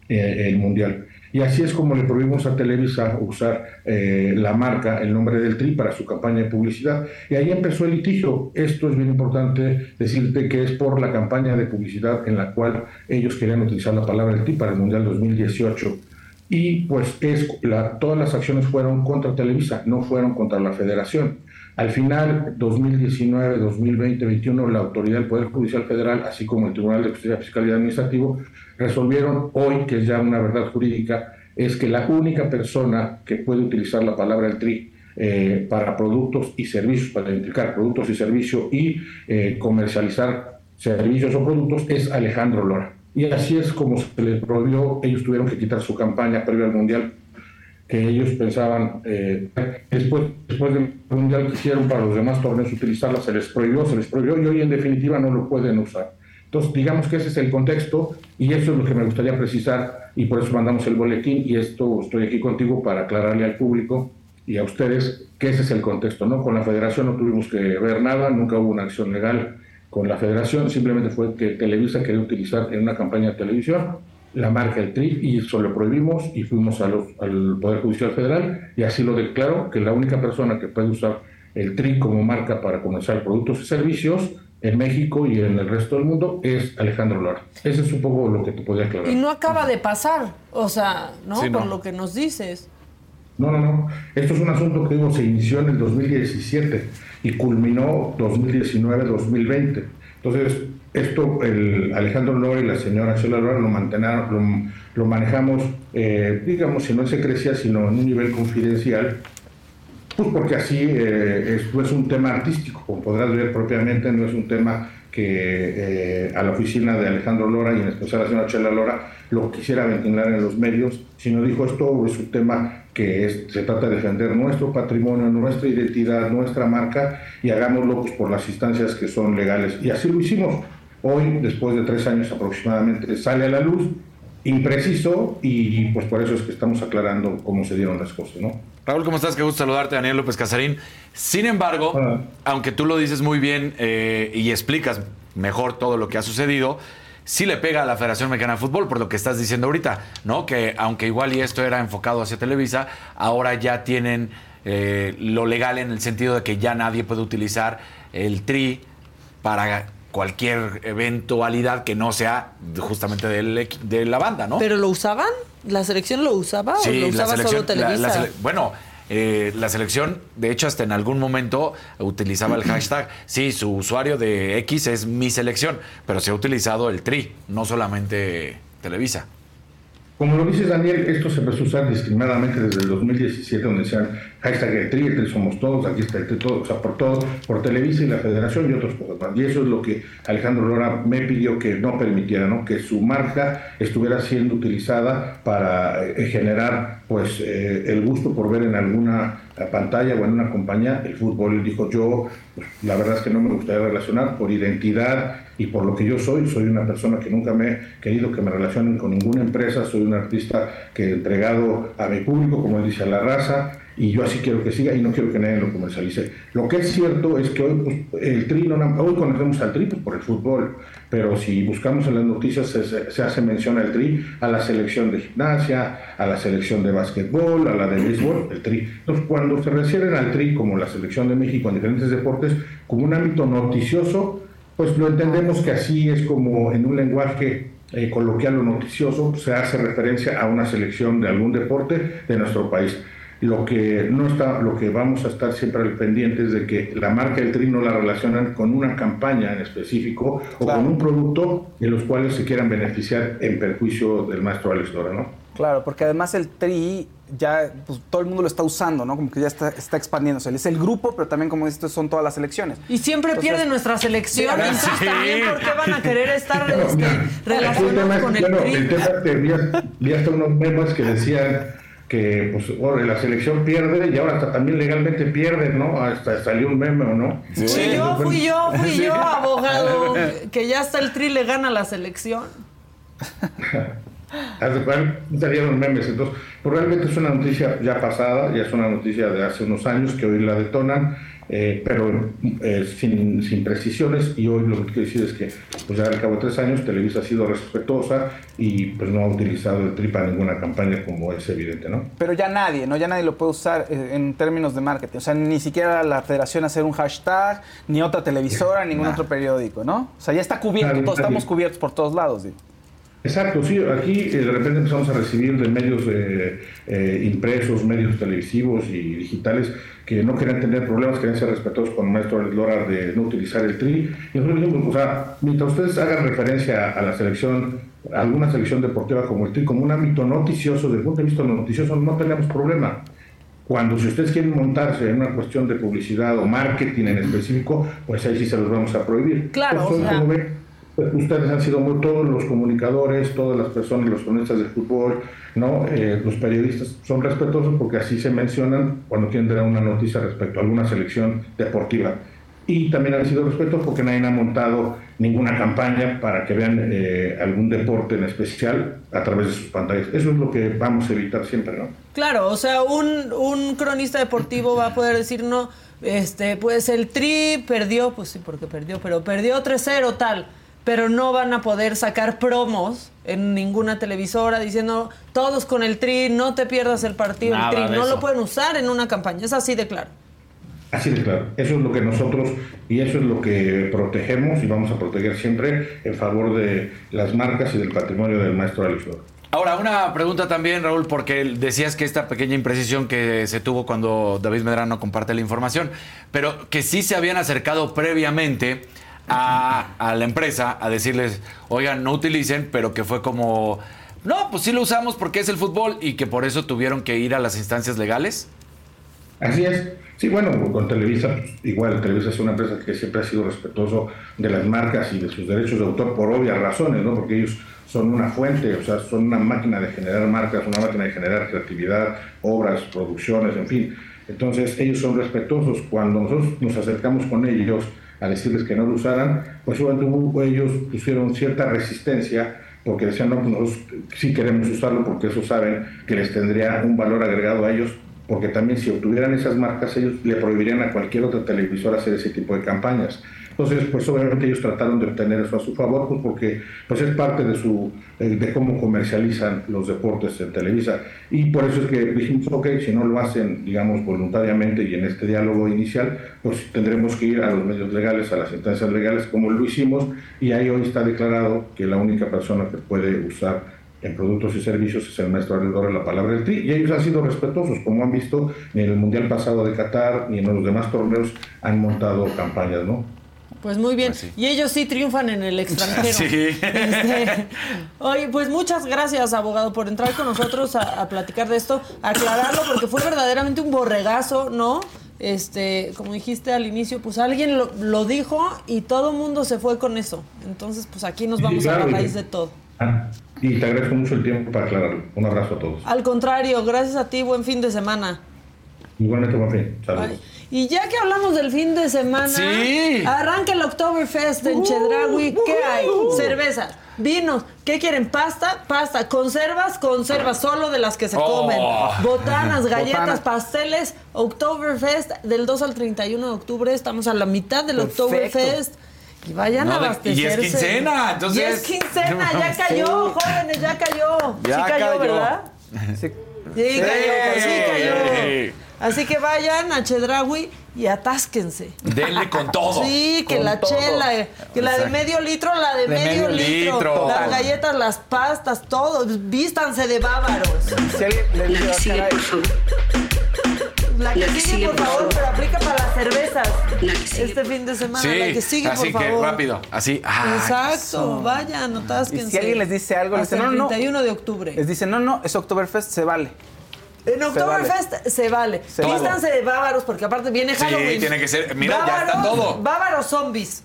eh, el mundial. Y así es como le prohibimos a Televisa usar eh, la marca, el nombre del Tri para su campaña de publicidad. Y ahí empezó el litigio. Esto es bien importante decirte que es por la campaña de publicidad en la cual ellos querían utilizar la palabra del Tri para el Mundial 2018. Y pues es la, todas las acciones fueron contra Televisa, no fueron contra la federación. Al final, 2019, 2020, 2021, la autoridad del Poder Judicial Federal, así como el Tribunal de Justicia Fiscal y Administrativo, resolvieron hoy, que es ya una verdad jurídica, es que la única persona que puede utilizar la palabra el TRI eh, para productos y servicios, para identificar productos y servicios y eh, comercializar servicios o productos es Alejandro Lora. Y así es como se les prohibió, ellos tuvieron que quitar su campaña previa al Mundial que ellos pensaban, eh, después, después del Mundial que hicieron para los demás torneos utilizarla, se les prohibió, se les prohibió y hoy en definitiva no lo pueden usar. Entonces, digamos que ese es el contexto y eso es lo que me gustaría precisar y por eso mandamos el boletín y esto estoy aquí contigo para aclararle al público y a ustedes que ese es el contexto, ¿no? Con la federación no tuvimos que ver nada, nunca hubo una acción legal con la federación, simplemente fue que Televisa quería utilizar en una campaña de televisión la marca el TRI y eso lo prohibimos y fuimos a los- al Poder Judicial Federal y así lo declaró que la única persona que puede usar el TRI como marca para comerciar productos y servicios en México y en el resto del mundo es Alejandro Lara. Ese es un poco lo que te podía aclarar. Y no acaba de pasar, o sea, ¿no? Sí, no. Por lo que nos dices. No, no, no. Esto es un asunto que digo, se inició en el 2017 y culminó 2019-2020. Entonces, esto, el Alejandro Lora y la señora Sheila Lora lo, lo, lo manejamos, eh, digamos, si no en secrecía, sino en un nivel confidencial, pues porque así eh, esto es un tema artístico, como podrás ver propiamente, no es un tema que eh, a la oficina de Alejandro Lora y en especial a la señora Chela Lora lo quisiera ventilar en los medios, sino dijo esto es un tema que es- se trata de defender nuestro patrimonio, nuestra identidad, nuestra marca y hagámoslo pues, por las instancias que son legales. Y así lo hicimos. Hoy, después de tres años aproximadamente, sale a la luz, impreciso, y pues por eso es que estamos aclarando cómo se dieron las cosas, ¿no? Raúl, ¿cómo estás? Qué gusto saludarte, Daniel López Casarín. Sin embargo, Hola. aunque tú lo dices muy bien eh, y explicas mejor todo lo que ha sucedido, sí le pega a la Federación Mexicana de Fútbol por lo que estás diciendo ahorita, ¿no? Que aunque igual y esto era enfocado hacia Televisa, ahora ya tienen eh, lo legal en el sentido de que ya nadie puede utilizar el TRI para cualquier eventualidad que no sea justamente del de la banda, ¿no? ¿Pero lo usaban? ¿La selección lo usaba o lo usaba solo la- la Televisa? sele- bueno, eh, la selección, de hecho, hasta en algún momento utilizaba el hashtag. Sí, su usuario de X es mi selección, pero se ha utilizado el TRI, no solamente Televisa. Como lo dices, Daniel, esto se empezó a usar discriminadamente desde el 2017, donde decían hashtag el tri, el tri somos todos, aquí está el tri, todo, o sea, por todo, por Televisa y la Federación y otros cosas. Y eso es lo que Alejandro Lora me pidió que no permitiera, ¿no? Que su marca estuviera siendo utilizada para eh, generar, pues, eh, el gusto por ver en alguna pantalla o en una compañía el fútbol. Él dijo, yo, pues, la verdad es que no me gustaría relacionar por identidad y por lo que yo soy, soy una persona que nunca me he querido que me relacionen con ninguna empresa, soy un artista que he entregado a mi público, como él dice, a la raza, y yo así quiero que siga y no quiero que nadie lo comercialice. Lo que es cierto es que hoy pues, el tri, no, hoy conocemos al tri pues, por el fútbol, pero si buscamos en las noticias se, hace mención al tri, a la selección de gimnasia, a la selección de básquetbol, a la de béisbol, el tri. Entonces, cuando se refieren al tri como la selección de México en diferentes deportes, como un ámbito noticioso, pues lo entendemos que así es como en un lenguaje eh, coloquial o noticioso se hace referencia a una selección de algún deporte de nuestro país. Lo que no está, lo que vamos a estar siempre al pendiente es de que la marca del Tri no la relacionan con una campaña en específico o con un producto en los cuales se quieran beneficiar en perjuicio del maestro Alex Dora, ¿no? Claro, porque además el Tri ya pues, todo el mundo lo está usando, ¿no? Como que ya está, está expandiéndose. Es el grupo, pero también, como dices, son todas las elecciones. Y siempre pierde nuestra selección. Entonces, también, ¿por qué van a querer estar este, relacionados con el bueno, Tri? El tema que vi, vi hasta unos memes que decían que pues, bueno, la selección pierde y ahora hasta también legalmente pierde, ¿no? Hasta salió un meme, ¿o no? Sí. Fui yo, fui yo, fui yo, abogado, que ya hasta el Tri le gana la selección. Hace cual salieron memes. Entonces, pues realmente es una noticia ya pasada, ya es una noticia de hace unos años que hoy la detonan, eh, pero eh, sin, sin, precisiones. Y hoy lo que quiero decir es que, pues ya al cabo de tres años, Televisa ha sido respetuosa y pues no ha utilizado el tripa en ninguna campaña, como es evidente, ¿no? Pero ya nadie, ¿no? Ya nadie lo puede usar eh, en términos de marketing. O sea, ni siquiera la federación hacer un hashtag, ni otra televisora, ningún otro periódico, ¿no? O sea, ya está cubierto, todos, estamos cubiertos por todos lados, digo. Exacto, sí, aquí eh, de repente empezamos a recibir de medios eh, eh, impresos, medios televisivos y digitales que no querían tener problemas, querían ser respetuosos con el maestro Lora de no utilizar el tri. Y nosotros dijimos, o sea, mientras ustedes hagan referencia a la selección, a alguna selección deportiva como el tri, como un ámbito noticioso, desde el punto de vista noticioso, no tenemos problema. Cuando si ustedes quieren montarse en una cuestión de publicidad o marketing en específico, pues ahí sí se los vamos a prohibir. Claro, Pues, o sea, ustedes han sido muy, todos los comunicadores, todas las personas, los cronistas de fútbol, ¿no? Eh, los periodistas son respetuosos porque así se mencionan cuando quieren dar una noticia respecto a alguna selección deportiva. Y también han sido respetuosos porque nadie ha montado ninguna campaña para que vean eh, algún deporte en especial a través de sus pantallas. Eso es lo que vamos a evitar siempre, ¿no? Claro, o sea, un, un cronista deportivo va a poder decir, no, este, pues el Tri perdió, pues sí, porque perdió, pero perdió 3-0 tal pero no van a poder sacar promos en ninguna televisora diciendo todos con el tri, no te pierdas el partido, Nada el tri. No eso. lo pueden usar en una campaña, es así de claro. Así de claro. Eso es lo que nosotros y eso es lo que protegemos y vamos a proteger siempre en favor de las marcas y del patrimonio del maestro Alex. Ahora, una pregunta también, Raúl, porque decías que esta pequeña imprecisión que se tuvo cuando David Medrano comparte la información, pero que sí se habían acercado previamente a, la empresa a decirles, oigan, no utilicen, pero que fue como, no, pues sí lo usamos porque es el fútbol y que por eso tuvieron que ir a las instancias legales. Así es. Sí, bueno, con Televisa, igual, Televisa es una empresa que siempre ha sido respetuoso de las marcas y de sus derechos de autor por obvias razones, ¿no? Porque ellos son una fuente, o sea, son una máquina de generar marcas, una máquina de generar creatividad, obras, producciones, en fin. Entonces, ellos son respetuosos. Cuando nosotros nos acercamos con ellos a decirles que no lo usaran, pues ellos pusieron cierta resistencia porque decían, no, pues nosotros sí queremos usarlo porque eso saben que les tendría un valor agregado a ellos, porque también si obtuvieran esas marcas, ellos le prohibirían a cualquier otra televisora hacer ese tipo de campañas. Entonces, pues obviamente ellos trataron de obtener eso a su favor, pues porque pues es parte de su de cómo comercializan los deportes en Televisa. Y por eso es que dijimos, ok, si no lo hacen, digamos, voluntariamente y en este diálogo inicial, pues tendremos que ir a los medios legales, a las instancias legales, como lo hicimos, y ahí hoy está declarado que la única persona que puede usar en productos y servicios es el maestro alrededor de la palabra del TRI, y ellos han sido respetuosos, como han visto, ni en el Mundial pasado de Qatar, ni en los demás torneos han montado campañas, ¿no? Pues muy bien. Pues sí. Y ellos sí triunfan en el extranjero. Sí. Este, oye, pues muchas gracias, abogado, por entrar con nosotros a, a platicar de esto, aclararlo, porque fue verdaderamente un borregazo, ¿no? Este, como dijiste al inicio, pues alguien lo, lo dijo y todo el mundo se fue con eso. Entonces, pues aquí nos Sí, vamos a la raíz de todo. Ah, y te agradezco mucho el tiempo para aclararlo. Un abrazo a todos. Al contrario, gracias a ti, buen fin de semana. Igualmente, buen fin. Saludos. Y ya que hablamos del fin de semana, Sí. arranca el Oktoberfest en Chedraui. ¿Qué hay? Cervezas, vinos. ¿Qué quieren? ¿Pasta? Pasta. ¿Conservas? Conservas, solo de las que se Oh. comen. Botanas, galletas, Botanas. pasteles. Oktoberfest del 2 al 31 de octubre. Estamos a la mitad del. Oktoberfest. Y vayan a No, de- abastecerse. y es quincena, entonces- Y es quincena, ya cayó, jóvenes, ya cayó. Ya sí cayó, cayó. ¿verdad? Sí. Sí, cayó, sí cayó. Sí. Así que vayan a Chedraui y atásquense. Denle con todo. Sí, que Con la todo. chela, que la de medio litro, la de, De medio, medio litro, litro. las galletas, las pastas, todo. Vístanse de bávaros. Alguien le dice, La que sigue, "Caray, por favor. La que, La que sigue, sigue, por por favor, favor. pero aplica para las cervezas. La que sigue. Este fin de semana, Sí, la que sigue, así por que favor. rápido, así. Ah, Exacto, vayan, atásquense. Y si alguien les dice algo, les dice, el no, no. 31 de octubre. les dice, no, no, es Oktoberfest, se vale. En Oktoberfest se vale. Se vale. Vístanse de bávaros porque aparte viene Sí, Halloween. tiene que ser- mira, ya está todo. Bávaros zombies.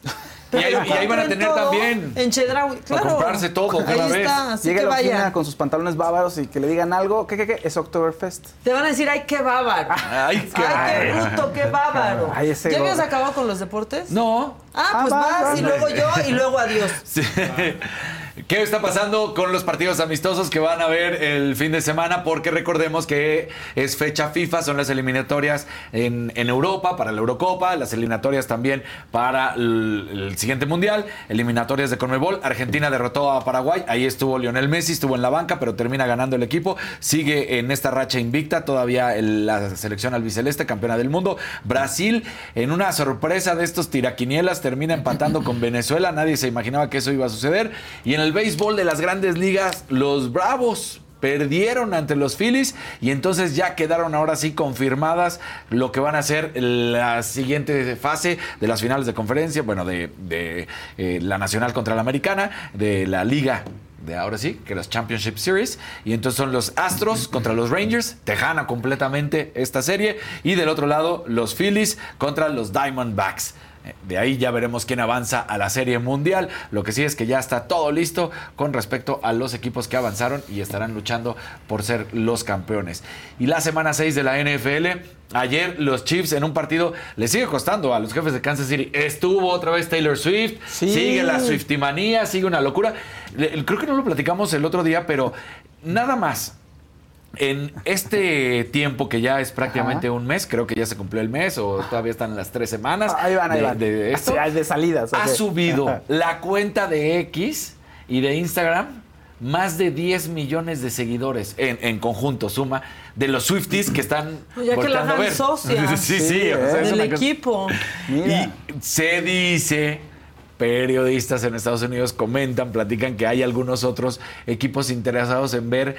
Y ahí- Pero y ahí van a tener también. En Chedraui, claro. comprarse todo de Ahí vez. está, así Llega que a la oficina vayan. con sus pantalones bávaros y que le digan algo, ¿qué, qué, qué? Es Oktoberfest. Te van a decir, ay, qué bárbaro. Ay, qué Ay, qué bárbaro. bruto, qué bárbaro. Ay, ese ¿Ya habías acabado con los deportes? No. Ah, pues Ah, va, vas, va, y luego yo, y luego adiós. Sí. ¿Qué está pasando con los partidos amistosos que van a ver el fin de semana? Porque recordemos que es fecha FIFA, son las eliminatorias en, Europa para la Eurocopa, las eliminatorias también para el, siguiente Mundial, eliminatorias de Conmebol. Argentina derrotó a Paraguay, ahí estuvo Lionel Messi, estuvo en la banca, pero termina ganando el equipo. Sigue en esta racha invicta todavía la selección albiceleste, campeona del mundo. Brasil, en una sorpresa de estos tiraquinielas, termina empatando con Venezuela. Nadie se imaginaba que eso iba a suceder. Y en béisbol de las grandes ligas, los Bravos perdieron ante los Phillies y entonces ya quedaron ahora sí confirmadas lo que van a ser la siguiente fase de las finales de conferencia, bueno, de, eh, la nacional contra la americana, de la liga de ahora sí, que las Championship Series. Y entonces son los Astros contra los Rangers, tejana completamente esta serie. Y del otro lado, los Phillies contra los Diamondbacks. Eh, De ahí ya veremos quién avanza a la Serie Mundial. Lo que sí es que ya está todo listo con respecto a los equipos que avanzaron y estarán luchando por ser los campeones. Y la semana 6 de la NFL, ayer los Chiefs en un partido le sigue costando a los jefes de Kansas City. Estuvo otra vez Taylor Swift, Sí. sigue la Swiftimanía, sigue una locura. Creo que no lo platicamos el otro día, pero nada más. En este tiempo que ya es prácticamente un mes, creo que ya se cumplió el mes o todavía están las tres semanas. Ahí van, ahí de- van. de esto, Así, de salidas. ha subido la cuenta de X y de Instagram más de 10 millones de seguidores en, en conjunto, suma, de los Swifties que están Pues ya que la hagan socia. sí, sí, Sí, o sea, ¿eh? Del equipo. Mira. y se dice, periodistas en Estados Unidos comentan, platican que hay algunos otros equipos interesados en ver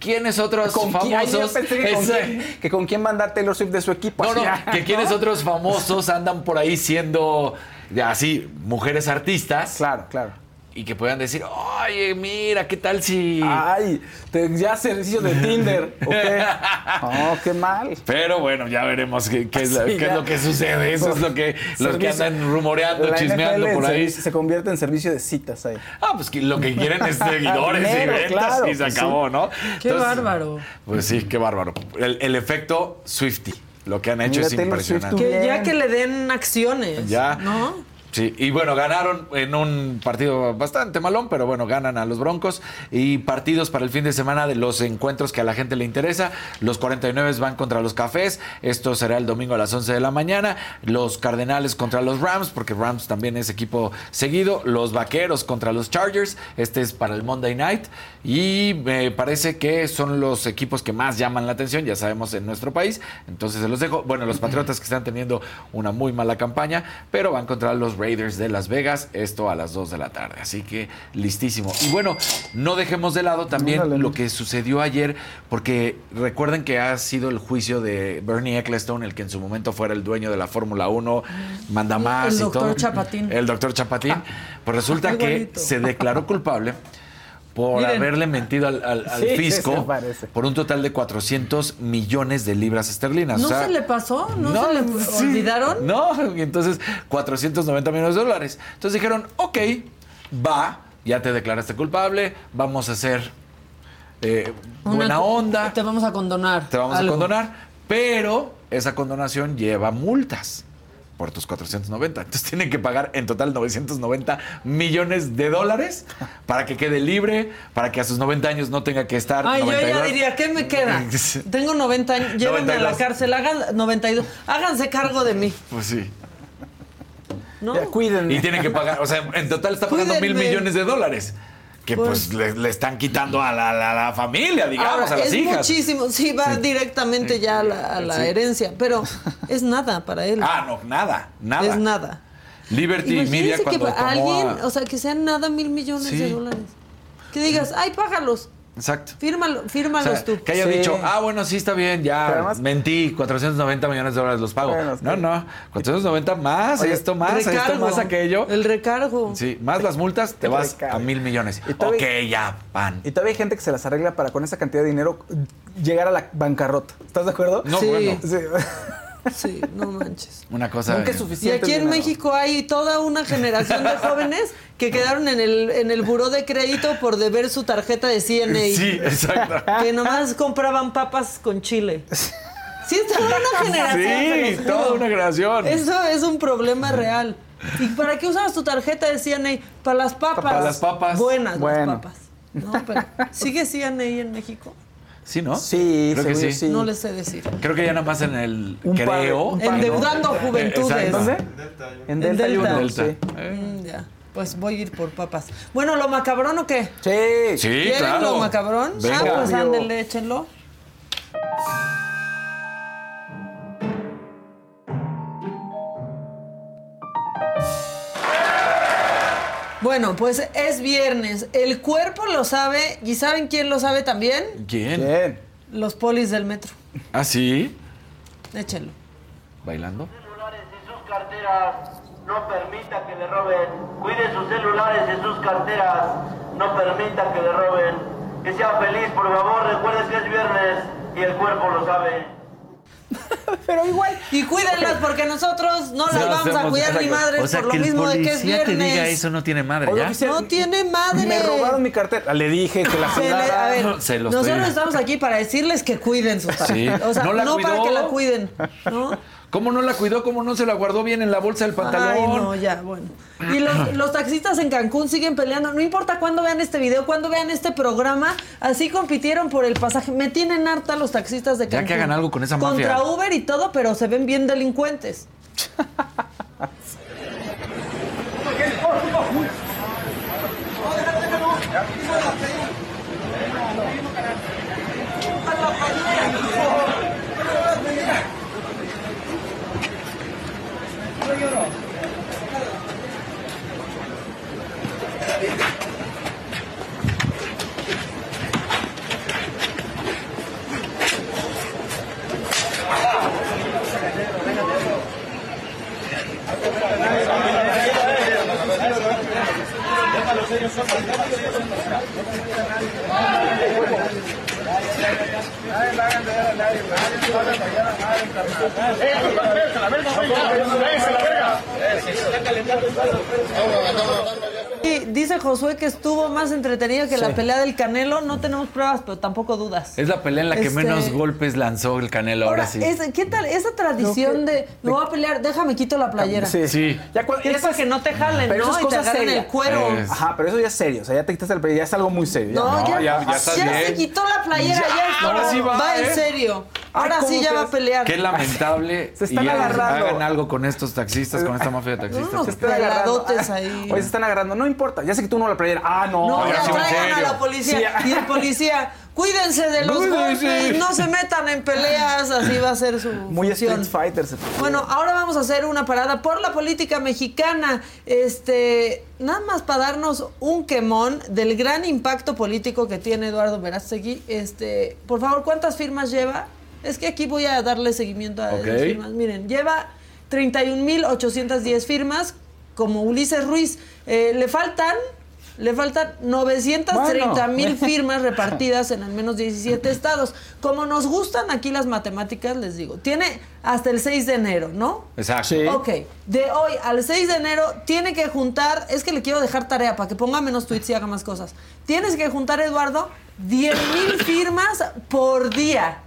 quiénes otros ¿Con quién? Famosos. pensé que, con quién, que con quién va a andar Taylor Swift de su equipo. no, no, que quiénes otros famosos andan por ahí siendo así mujeres artistas Claro, claro. Y que puedan decir, oye, mira, ¿qué tal si...? Ay, te, ya servicio de Tinder. ¿o qué? Oh, qué mal. Pero bueno, ya veremos qué, qué es, la- Sí, qué es ya. lo que sucede. Eso es lo que los que andan rumoreando, La chismeando NFL por ahí. se convierte en servicio de citas ahí. Ah, pues que lo que quieren es seguidores y ventas claro, y se pues sí. acabó, ¿no? Qué bárbaro. Pues sí, qué bárbaro. El, el efecto Swifty, lo que han hecho Mira, es impresionante. Que ya que le den acciones. Ya. ¿No? Sí, y bueno, ganaron en un partido bastante malón, pero bueno, ganan a los Broncos. Y partidos para el fin de semana de los encuentros que a la gente le interesa. Los 49 van contra los Cafés. Esto será el domingo a las 11 de la mañana. Los Cardenales contra los Rams, porque Rams también es equipo seguido. Los Vaqueros contra los Chargers. Este es para el Monday Night. Y me parece que son los equipos que más llaman la atención, ya sabemos, en nuestro país. Entonces se los dejo. Bueno, los Patriotas que están teniendo una muy mala campaña, pero van contra los Raiders de Las Vegas, esto a las 2 de la tarde. Así que listísimo. Y bueno, no dejemos de lado también lo que sucedió ayer, porque recuerden que ha sido el juicio de Bernie Ecclestone, el que en su momento fuera el dueño de la Fórmula 1, manda más El y doctor todo. Chapatín. El doctor Chapatín. Pues resulta que se declaró culpable por Miren. haberle mentido al, al- al Sí, sí, fisco por un total de 400 millones de libras esterlinas. ¿No O sea, se le pasó? ¿No, se le sí. olvidaron? No, y entonces 490 millones de dólares. Entonces dijeron, ok, va, ya te declaraste culpable, vamos a hacer eh, Una buena onda, Te vamos a condonar. te vamos algo. a condonar, pero esa condonación lleva multas por tus 490. Entonces tienen que pagar en total 990 millones de dólares para que quede libre, para que a sus 90 años no tenga que estar. Ay, yo 92. ya diría, ¿qué me queda? Tengo 90 años, llévenme a la 92. cárcel, hagan 92. Háganse cargo de mí, Pues sí. ¿no? Ya, cuídenme. Y tienen que pagar, o sea, en total está pagando mil millones de dólares. Que pues, Pues- le, le están quitando a la, la- la familia, digamos, Ahora, a las es hijas. muchísimo, sí, va directamente ya a la, a la Sí. herencia, pero es nada para él. Ah, no, nada, nada. Es nada. Liberty Imagínense Media que cuando tomó alguien, a- o sea, que sean nada mil millones Sí. de dólares. Que digas, ay, págalos, Exacto. fírmalo, O fírmalos sea, tú. que haya Sí. dicho, ah, bueno, sí está bien, ya además- mentí, 490 millones de dólares los pago. Bueno, no, que- no, 490 más, Oye, esto más, esto más aquello. El recargo. Sí, más las multas, te El vas recargo. a mil millones. Y todavía- ok, ya, pan. Y todavía hay gente que se las arregla para con esa cantidad de dinero llegar a la bancarrota. ¿Estás de acuerdo? No, Sí. bueno, Sí. Sí, no manches. una cosa... Nunca es Y suficiente. aquí en dinero. México hay toda una generación de jóvenes que quedaron en el, en el buró de crédito por deber su tarjeta de CNA. Sí, exacto. Que nomás compraban papas con chile. Sí, es toda una generación. Sí, toda una generación. Eso es un problema real. ¿Y para qué usabas tu tarjeta de CNA? Para las papas. Para las papas. Buenas Bueno. las papas. No, pero ¿Sigue CNA en México? Sí, ¿no? Sí, creo que seguro sí. sí. No les sé decir. Creo que ya nada más en el Un par creo. un par, ¿no? Endeudando juventudes. ¿Dónde? En Delta. hay Delta. uno, Delta. sí. Eh, Mm, ya. Pues voy a ir por papas. Bueno, ¿lo macabrón o qué? Sí. Sí, ¿Quieren claro. lo macabrón? Venga. Ah, pues Obvio. ándenle, échenlo. Bueno, pues es viernes. El cuerpo lo sabe. ¿Y saben quién lo sabe también? ¿Quién? Bien. Los polis del metro. ¿Ah, sí? Échenlo. ¿Bailando? celulares y sus carteras. No permita que le roben. Cuide sus celulares y sus carteras. No permita que le roben. Que sea feliz, por favor. Recuerde que es viernes y el cuerpo lo sabe. Pero igual. Y cuídenlas porque nosotros no las No vamos a cuidar ni madres O sea, por que lo mismo de que es policía te viernes. diga eso no tiene madre, ¿ya? No tiene madre. Me robaron mi cartera. Le dije que la cuidara. a ver, Se los nosotros estoy- estamos aquí para decirles que cuiden sus Sí. O sea, No no, para que la cuiden. ¿no? ¿Cómo no la cuidó? ¿Cómo no se la guardó bien en la bolsa del pantalón? Ay, no, ya, bueno. Y los, los taxistas en Cancún siguen peleando. No importa cuándo vean este video, cuándo vean este programa, así compitieron por el pasaje. Me tienen harta los taxistas de Ya Cancún. que hagan algo con esa mafia. Contra Uber y todo, pero se ven bien delincuentes. Y dice Josué que estuvo más entretenido que la pelea del Canelo. No tenemos pruebas, pero tampoco dudas. Es la pelea en la que Este- menos golpes lanzó el Canelo, ahora, Ahora, sí. es- ¿qué tal esa tradición de me voy a pelear, déjame quito la playera? Sí. Sí. Ya Es esas- para que no te jalen, Pero ¿no? Y te cosa agarren seria. el cuero. Es- Ajá, pero eso ya es serio. O sea, ya te quitas el ya es algo muy serio. ya. No, No, ya, ya- ya estás se bien. quitó la playera, Ya, ya, está. ahora sí va, en ¿eh? serio. Ahora ¿cómo sí ya va a pelear. Qué lamentable. Se están y hagan- agarrando. Hagan algo con estos taxistas, con esta mafia de taxistas. No, Se están agarrando. Ahí. Oye, se están agarrando. No importa. Ya que tú no la playera. Ah, no. No, ya sí traigan a la policía. Sí. Y el policía, cuídense de los golpes, no se metan en peleas, así va a ser su Muy función. Street Fighter. se puede. Bueno, ahora vamos a hacer una parada por la política mexicana. Este, nada más para darnos un quemón del gran impacto político que tiene Eduardo Verástegui. Este, por favor, ¿cuántas firmas lleva? Es que aquí voy a darle seguimiento a Ok. las firmas. Miren, lleva 31.810 firmas como Ulises Ruiz. Eh, le faltan le faltan 930 mil Bueno. firmas repartidas en al menos 17 estados. Como nos gustan aquí las matemáticas, les digo, tiene hasta el 6 de enero, ¿no? Exacto. Sí. Ok, de hoy al 6 de enero tiene que juntar, es que le quiero dejar tarea para que ponga menos tweets y haga más cosas. Tienes que juntar, Eduardo, 10 mil firmas por día.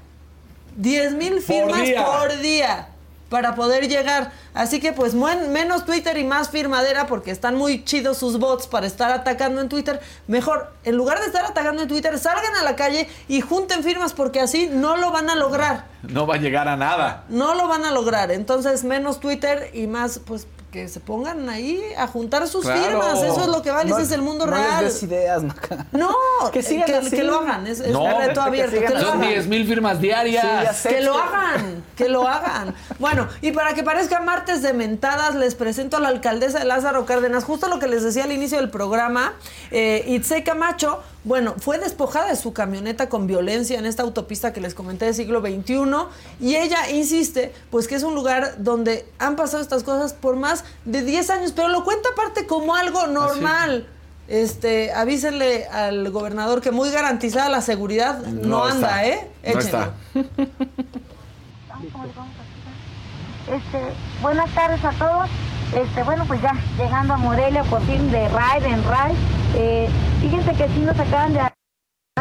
10 mil firmas día. por día para poder llegar. Así que pues menos Twitter y más firmadera porque están muy chidos sus bots para estar atacando en Twitter. Mejor, en lugar de estar atacando en Twitter, salgan a la calle y junten firmas porque así no lo van a lograr. No va a llegar a nada. No lo van a lograr. Entonces, menos Twitter y más, pues, que se pongan ahí a juntar sus Claro. firmas. Eso es lo que vale, No- ese es el mundo no real. les des ideas, Maca. No, Que que, sigan que, así. lo hagan. Es, es No, un reto que abierto. Que lo Son hagan. 10 mil firmas diarias. Sí. Que lo hagan, que lo hagan. Bueno, y para que parezca martes de mentadas, les presento a la alcaldesa de Lázaro Cárdenas, justo lo que les decía al inicio del programa, eh, Itze Camacho, bueno, fue despojada de su camioneta con violencia en esta autopista que les comenté del siglo XXI, y ella insiste, pues que es un lugar donde han pasado estas cosas por más de 10 años, pero lo cuenta aparte como algo normal. Este, avísenle al gobernador que muy garantizada la seguridad no, No anda, está. ¿eh? No Échenlo. está. Este, buenas tardes a todos. Este, bueno, pues ya llegando a Morelia por fin de ride en ride. Eh, fíjense que sí nos acaban de dar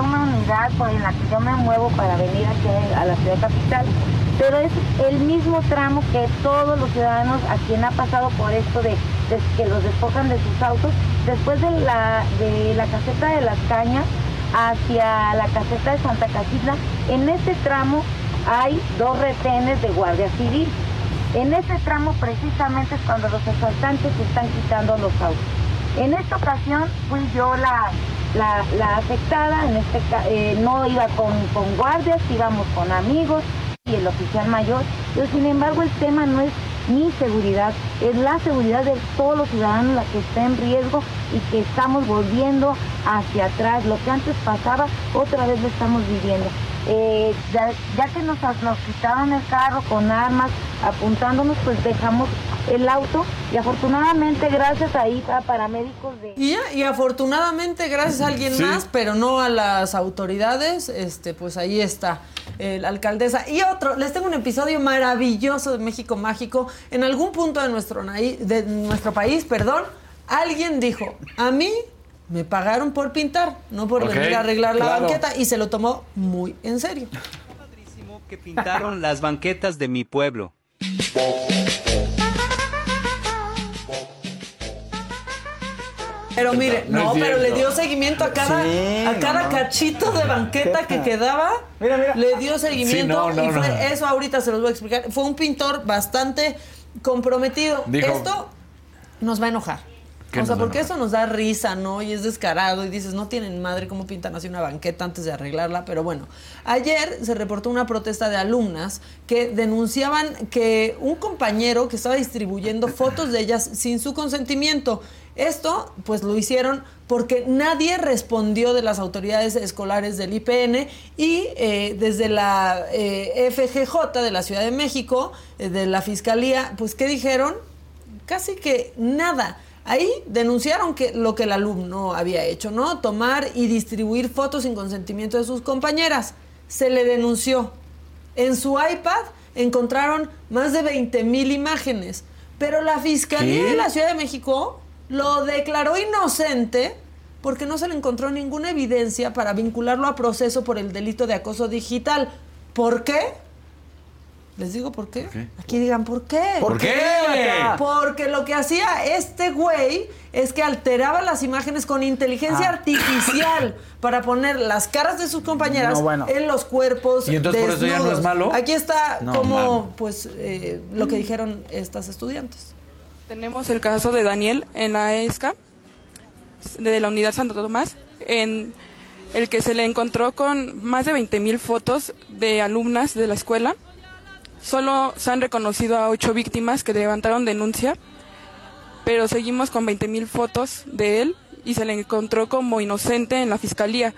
una unidad por en la que yo me muevo para venir aquí a la ciudad capital, pero es el mismo tramo que todos los ciudadanos a quien ha pasado por esto de, que los despojan de sus autos, después de la, de la caseta de las cañas hacia la caseta de Santa Casitla, en este tramo hay dos retenes de Guardia Civil. En ese tramo precisamente es cuando los asaltantes están quitando los autos. En esta ocasión fui yo la, la, afectada, en este, eh, no iba con, con guardias, íbamos con amigos y el oficial mayor, pero sin embargo el tema no es mi seguridad, es la seguridad de todos los ciudadanos la que está en riesgo y que estamos volviendo hacia atrás. Lo que antes pasaba, otra vez lo estamos viviendo. Eh, ya, ya que nos, nos quitaron el carro con armas apuntándonos, pues dejamos el auto y afortunadamente gracias ahí a paramédicos de... Y y afortunadamente, gracias a alguien Sí. más, pero no a las autoridades, este, pues ahí está eh, la alcaldesa. Y otro, les tengo un episodio maravilloso de México Mágico. En algún punto de nuestro, de nuestro país, perdón, alguien dijo, a mí me pagaron por pintar, no por venir a arreglar la claro. banqueta, y se lo tomó muy en serio. que pintaron las banquetas de mi pueblo. Pero mire, No pero le dio seguimiento a cada, Sí, a no, cada no. cachito de banqueta que quedaba. Mira, mira. Le dio seguimiento Sí, no, no, y fue no. eso ahorita se los voy a explicar. Fue un pintor bastante comprometido. Dijo- Esto nos va a enojar. ¿Qué O sea, porque eso nos da risa, ¿no? Y es descarado y dices, no tienen madre cómo pintan así una banqueta antes de arreglarla. Pero bueno, ayer se reportó una protesta de alumnas que denunciaban que un compañero que estaba distribuyendo fotos de ellas sin su consentimiento. Esto, pues lo hicieron porque nadie respondió de las autoridades escolares del IPN y eh, desde la eh, FGJ de la Ciudad de México, eh, de la Fiscalía, pues ¿qué dijeron? casi que nada. Ahí denunciaron que lo que el alumno había hecho, ¿no? Tomar y distribuir fotos sin consentimiento de sus compañeras. Se le denunció. En su iPad encontraron más de 20 mil imágenes, pero la Fiscalía ¿Qué? de la Ciudad de México lo declaró inocente porque no se le encontró ninguna evidencia para vincularlo a proceso por el delito de acoso digital. ¿Por qué? Les digo por qué. qué? Aquí digan por qué. ¿Por qué? Porque lo que hacía este güey es que alteraba las imágenes con inteligencia Ah. artificial para poner las caras de sus compañeras No, bueno. en los cuerpos. ¿Y entonces por eso ya no es malo? Aquí está No, como, pues, eh, lo que dijeron estas estudiantes. Tenemos el caso de Daniel en la ESCA, de la unidad Santo Tomás. En, el que se le encontró con más de 20 mil fotos de alumnas de la escuela. Solo se han reconocido a ocho víctimas que levantaron denuncia, pero seguimos con 20 mil fotos de él y se le encontró como inocente en la fiscalía,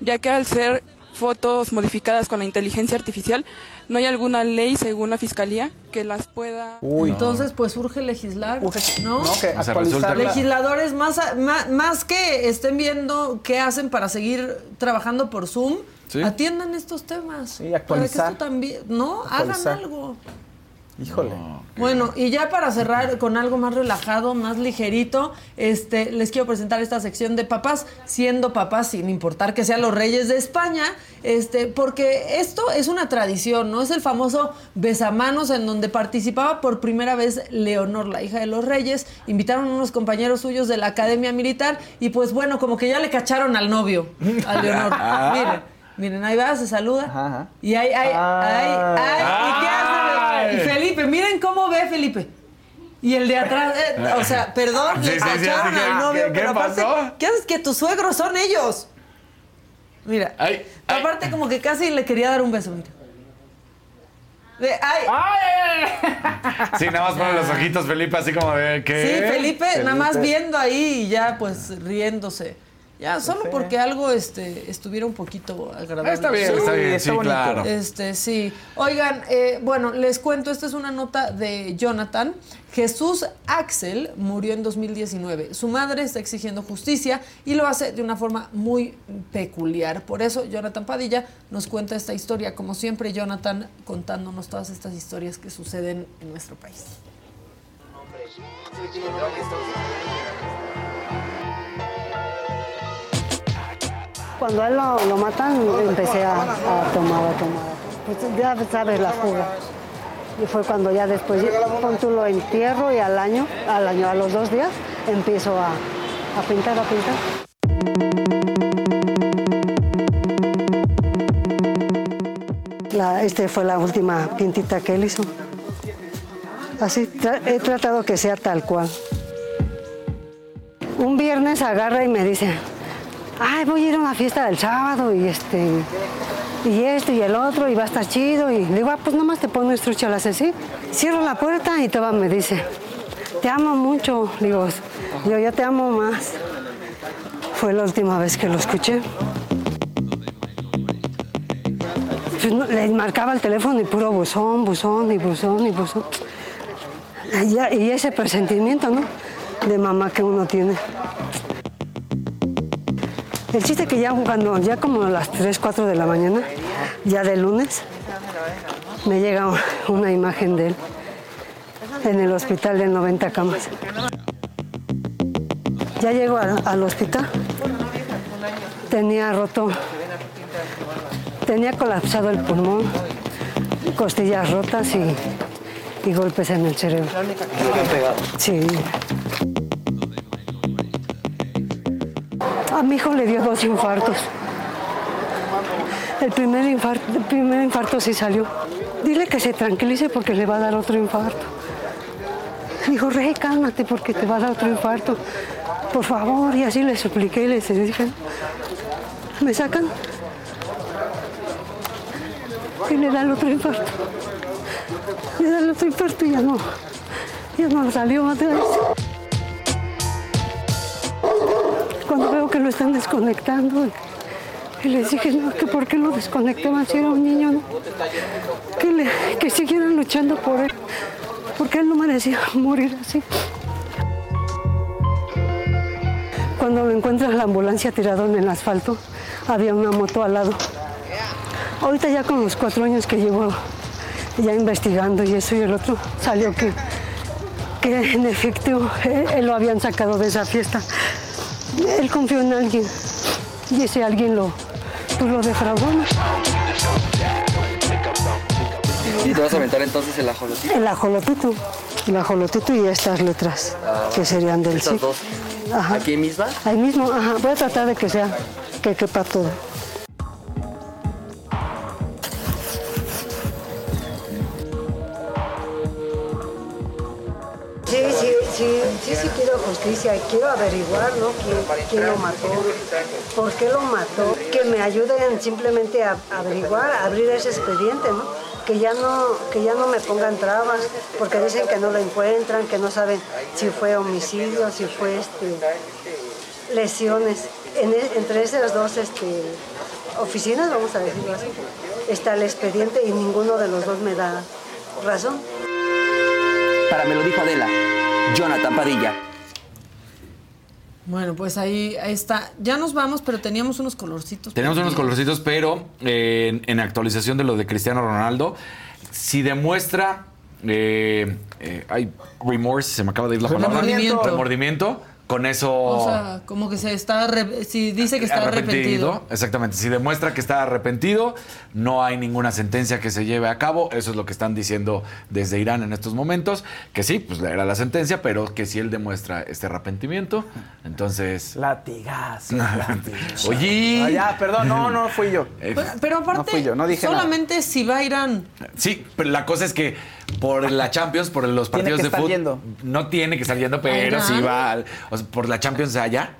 ya que al ser fotos modificadas con la inteligencia artificial, no hay alguna ley, según la fiscalía, que las pueda. Entonces, pues urge legislar, ¿no? que O sea, actualizar resulta que- la- Legisladores, más, a- ma- más, que estén viendo qué hacen para seguir trabajando por Zoom, Sí. atiendan estos temas. Sí, Para que actualizar. esto también, ¿no? Actualizar. Hagan algo. Híjole. Bueno, y ya para cerrar con algo más relajado, más ligerito, este, les quiero presentar esta sección de papás, siendo papás sin importar que sean los reyes de España, este, porque esto es una tradición, ¿no? Es el famoso besamanos en donde participaba por primera vez Leonor, la hija de los reyes, invitaron a unos compañeros suyos de la Academia Militar y pues bueno, como que ya le cacharon al novio, a Leonor. Ah. Miren, miren, ahí va, se saluda. Ajá. Y ahí, ahí, ahí, ahí, ¿y qué hace? Ay. Y Felipe, miren cómo ve Felipe. Y el de atrás, eh, o sea, perdón, Sí, le sí, sí, al novio, ¿qué- pero qué aparte, pasó? ¿qué haces que tus suegros son ellos? Mira, Ay, aparte como que casi le quería dar un beso, mira. De- ay, Sí, nada más ponen los ojitos, Felipe, así como de que. Sí, Felipe, nada más viendo ahí y ya pues riéndose. Ya, solo porque algo este, estuviera un poquito agradable. Está bien, está bien, sí, claro. Este, sí. Oigan, eh, bueno, les cuento, esta es una nota de Jonathan. Jesús Axel murió en 2019. Su madre está exigiendo justicia y lo hace de una forma muy peculiar. Por eso, Jonathan Padilla nos cuenta esta historia. Como siempre, Jonathan contándonos todas estas historias que suceden en nuestro país. Cuando a él lo, matan, empecé a, tomar, a tomar. Pues ya sabes la fuga. Y fue cuando ya después, pon tú lo entierro y al año, al año, a los dos días, empiezo a, pintar, a pintar. La, este fue la última pintita que él hizo. Así, he tratado que sea tal cual. Un viernes agarra y me dice, ay, voy a ir a una fiesta del sábado y este, y esto y el otro y va a estar chido. Y le digo, ah, pues nomás te pongo estrucha las así. Cierro la puerta y Toba me dice, te amo mucho. Digo, yo, yo te amo más. Fue la última vez que lo escuché. Pues le marcaba el teléfono y puro buzón, buzón y buzón y buzón. Ya- y ese presentimiento, ¿no? De mamá que uno tiene. El chiste que ya cuando, ya como a las 3, 4 de la mañana, ya de lunes, me llega una imagen de él en el hospital de 90 camas. Ya llego a- al hospital, tenía roto, tenía colapsado el pulmón, costillas rotas y, y golpes en el cerebro. Sí. A mi hijo le dio dos infartos. El primer infarto, el primer infarto sí salió. Dile que se tranquilice porque le va a dar otro infarto. Dijo, Rey, cálmate porque te va a dar otro infarto. Por favor, y así le supliqué y les dije, me sacan y le da el otro infarto. Le da el otro infarto y ya no, ya no salió otra vez. Que lo están desconectando, y les dije, no, que por qué lo desconectaban si era un niño. Que, le- que siguieran luchando por él, porque él no merecía morir así. Cuando lo encuentras la ambulancia tirado en el asfalto, había una moto al lado. Ahorita ya con los cuatro años que llevo ya investigando y eso y el otro, salió que, que en efecto él, él lo habían sacado de esa fiesta. Él confió en alguien y ese alguien lo, pues lo defraudó. ¿Y te vas a aventar entonces el ajolotito? El ajolotito, el ajolotito y estas letras que serían del Estas sí. dos. Ajá. ¿Aquí misma? Ahí mismo, ajá. Voy a tratar de que sea, que quepa todo. Sí, quiero justicia quiero averiguar, ¿no? ¿Quién, quién lo mató? ¿Por qué lo mató? ¿Qué que me ayuden simplemente a averiguar, a abrir ese expediente, ¿no? Que ya no, que ya no me pongan trabas, porque dicen que no lo encuentran, que no saben si fue homicidio, si fue este, lesiones. En e- entre esas dos este, oficinas, vamos a decirlo así, está el expediente y ninguno de los dos me da razón. Para me lo dijo Adela, Jonathan Padilla. Bueno, pues ahí, ahí está. Ya nos vamos, pero teníamos unos colorcitos. Tenemos unos colorcitos, pero eh, en, en actualización de lo de Cristiano Ronaldo, si demuestra. Eh, eh, hay remorse, se me acaba de ir la palabra. Remordimiento. Remordimiento. Con eso. O sea, como que se está. Si dice que está arrepentido. Exactamente. Si demuestra que está arrepentido, no hay ninguna sentencia que se lleve a cabo. Eso es lo que están diciendo desde Irán en estos momentos. Que sí, pues era la sentencia, pero que si él demuestra este arrepentimiento, entonces. Latigazo. latigazo. Oye. Ah, ya, perdón, no, no fui yo. Eh, Pero, pero aparte, No fui yo, no dije nada. solamente si va a Irán. Sí, pero la cosa es que por la Champions, por los Tiene partidos que de fútbol, no tiene que estar yendo, pero sí va. al- o sea, por la Champions de allá,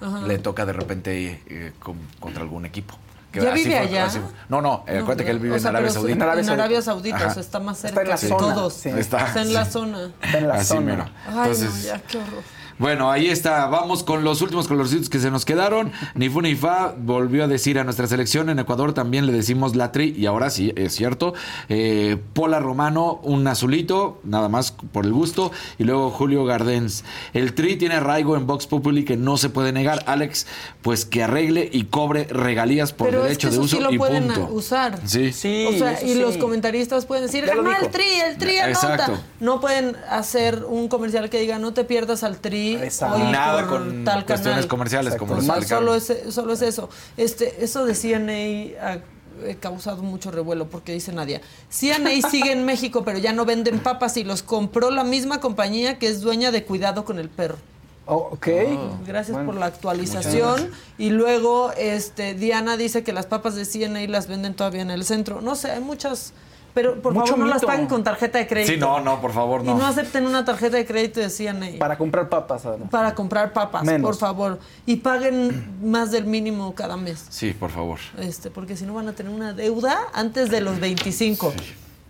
Ajá. le toca de repente eh, con- contra algún equipo. Que ¿Ya así vive fue- allá? fue. no, no, eh, No, acuérdate que él vive o sea, en Arabia pero Saudita. En Arabia Saudita, o sea, está más Está cerca en la que zona, todos. sí. Está, Está en sí. la zona. Está en la Así zona. mero. Ay, Entonces, no, ya, qué horror. Bueno, ahí está. Vamos con los últimos colorcitos que se nos quedaron. Ni fu ni fa volvió a decir a nuestra selección. En Ecuador también le decimos la tri. Y ahora sí, es cierto. Eh, Pola Romano, un azulito, nada más por el gusto. Y luego Julio Gardens. El tri tiene arraigo en Vox Populi que no se puede negar. Alex, pues que arregle y cobre regalías por Pero es derecho que de eso uso sí lo y pueden punto. usar. Sí. Sí, o sea, y sí. los comentaristas pueden decir, Ya lo "Jamás dijo. el tri, el tri anota. Exacto. No pueden hacer un comercial que diga, no te pierdas al tri Exacto. hoy Nada por con tal cuestiones canal". comerciales Exacto. como solo es, solo es eso. Este, eso de CNA ha causado mucho revuelo porque dice Nadia, CNA sigue en México pero ya no venden papas y los compró la misma compañía que es dueña de Cuidado con el Perro. Oh, ok. Gracias Bueno, por la actualización. Y luego este Diana dice que las papas de CNA las venden todavía en el centro. No sé, hay muchas, pero por Mucho favor no las paguen con tarjeta de crédito. Sí, no, no, por favor, Y no. no acepten una tarjeta de crédito de CNA Para comprar papas. además. para comprar papas, Menos. por favor. Y paguen más del mínimo cada mes. Sí, por favor. Este, porque si no van a tener una deuda antes de los 25.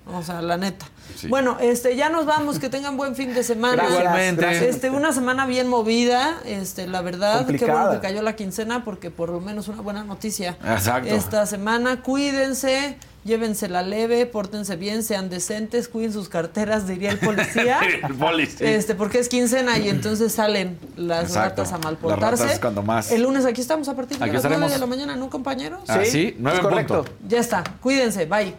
O sea, la neta. Sí. Bueno, este, ya nos vamos, que tengan buen fin de semana. Gracias, Igualmente. gracias. Este, una semana bien movida, este, la verdad, qué bueno que cayó la quincena porque por lo menos una buena noticia. Exacto. Esta semana, cuídense, llévensela leve, pórtense bien, sean decentes, cuiden sus carteras, diría el policía. El poli, sí. Este, porque es quincena y entonces salen las Exacto. ratas a Las malportarse. ratas cuando más. El lunes aquí estamos a partir de Aquí las 9 de la mañana, ¿no, compañeros? Ah, Sí, sí, nueve es en correcto. punto. Ya está, cuídense, bye.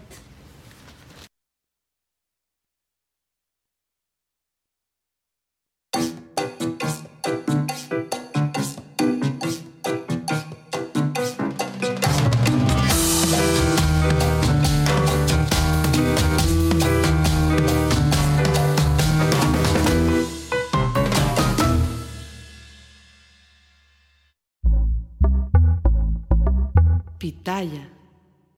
Pitaya.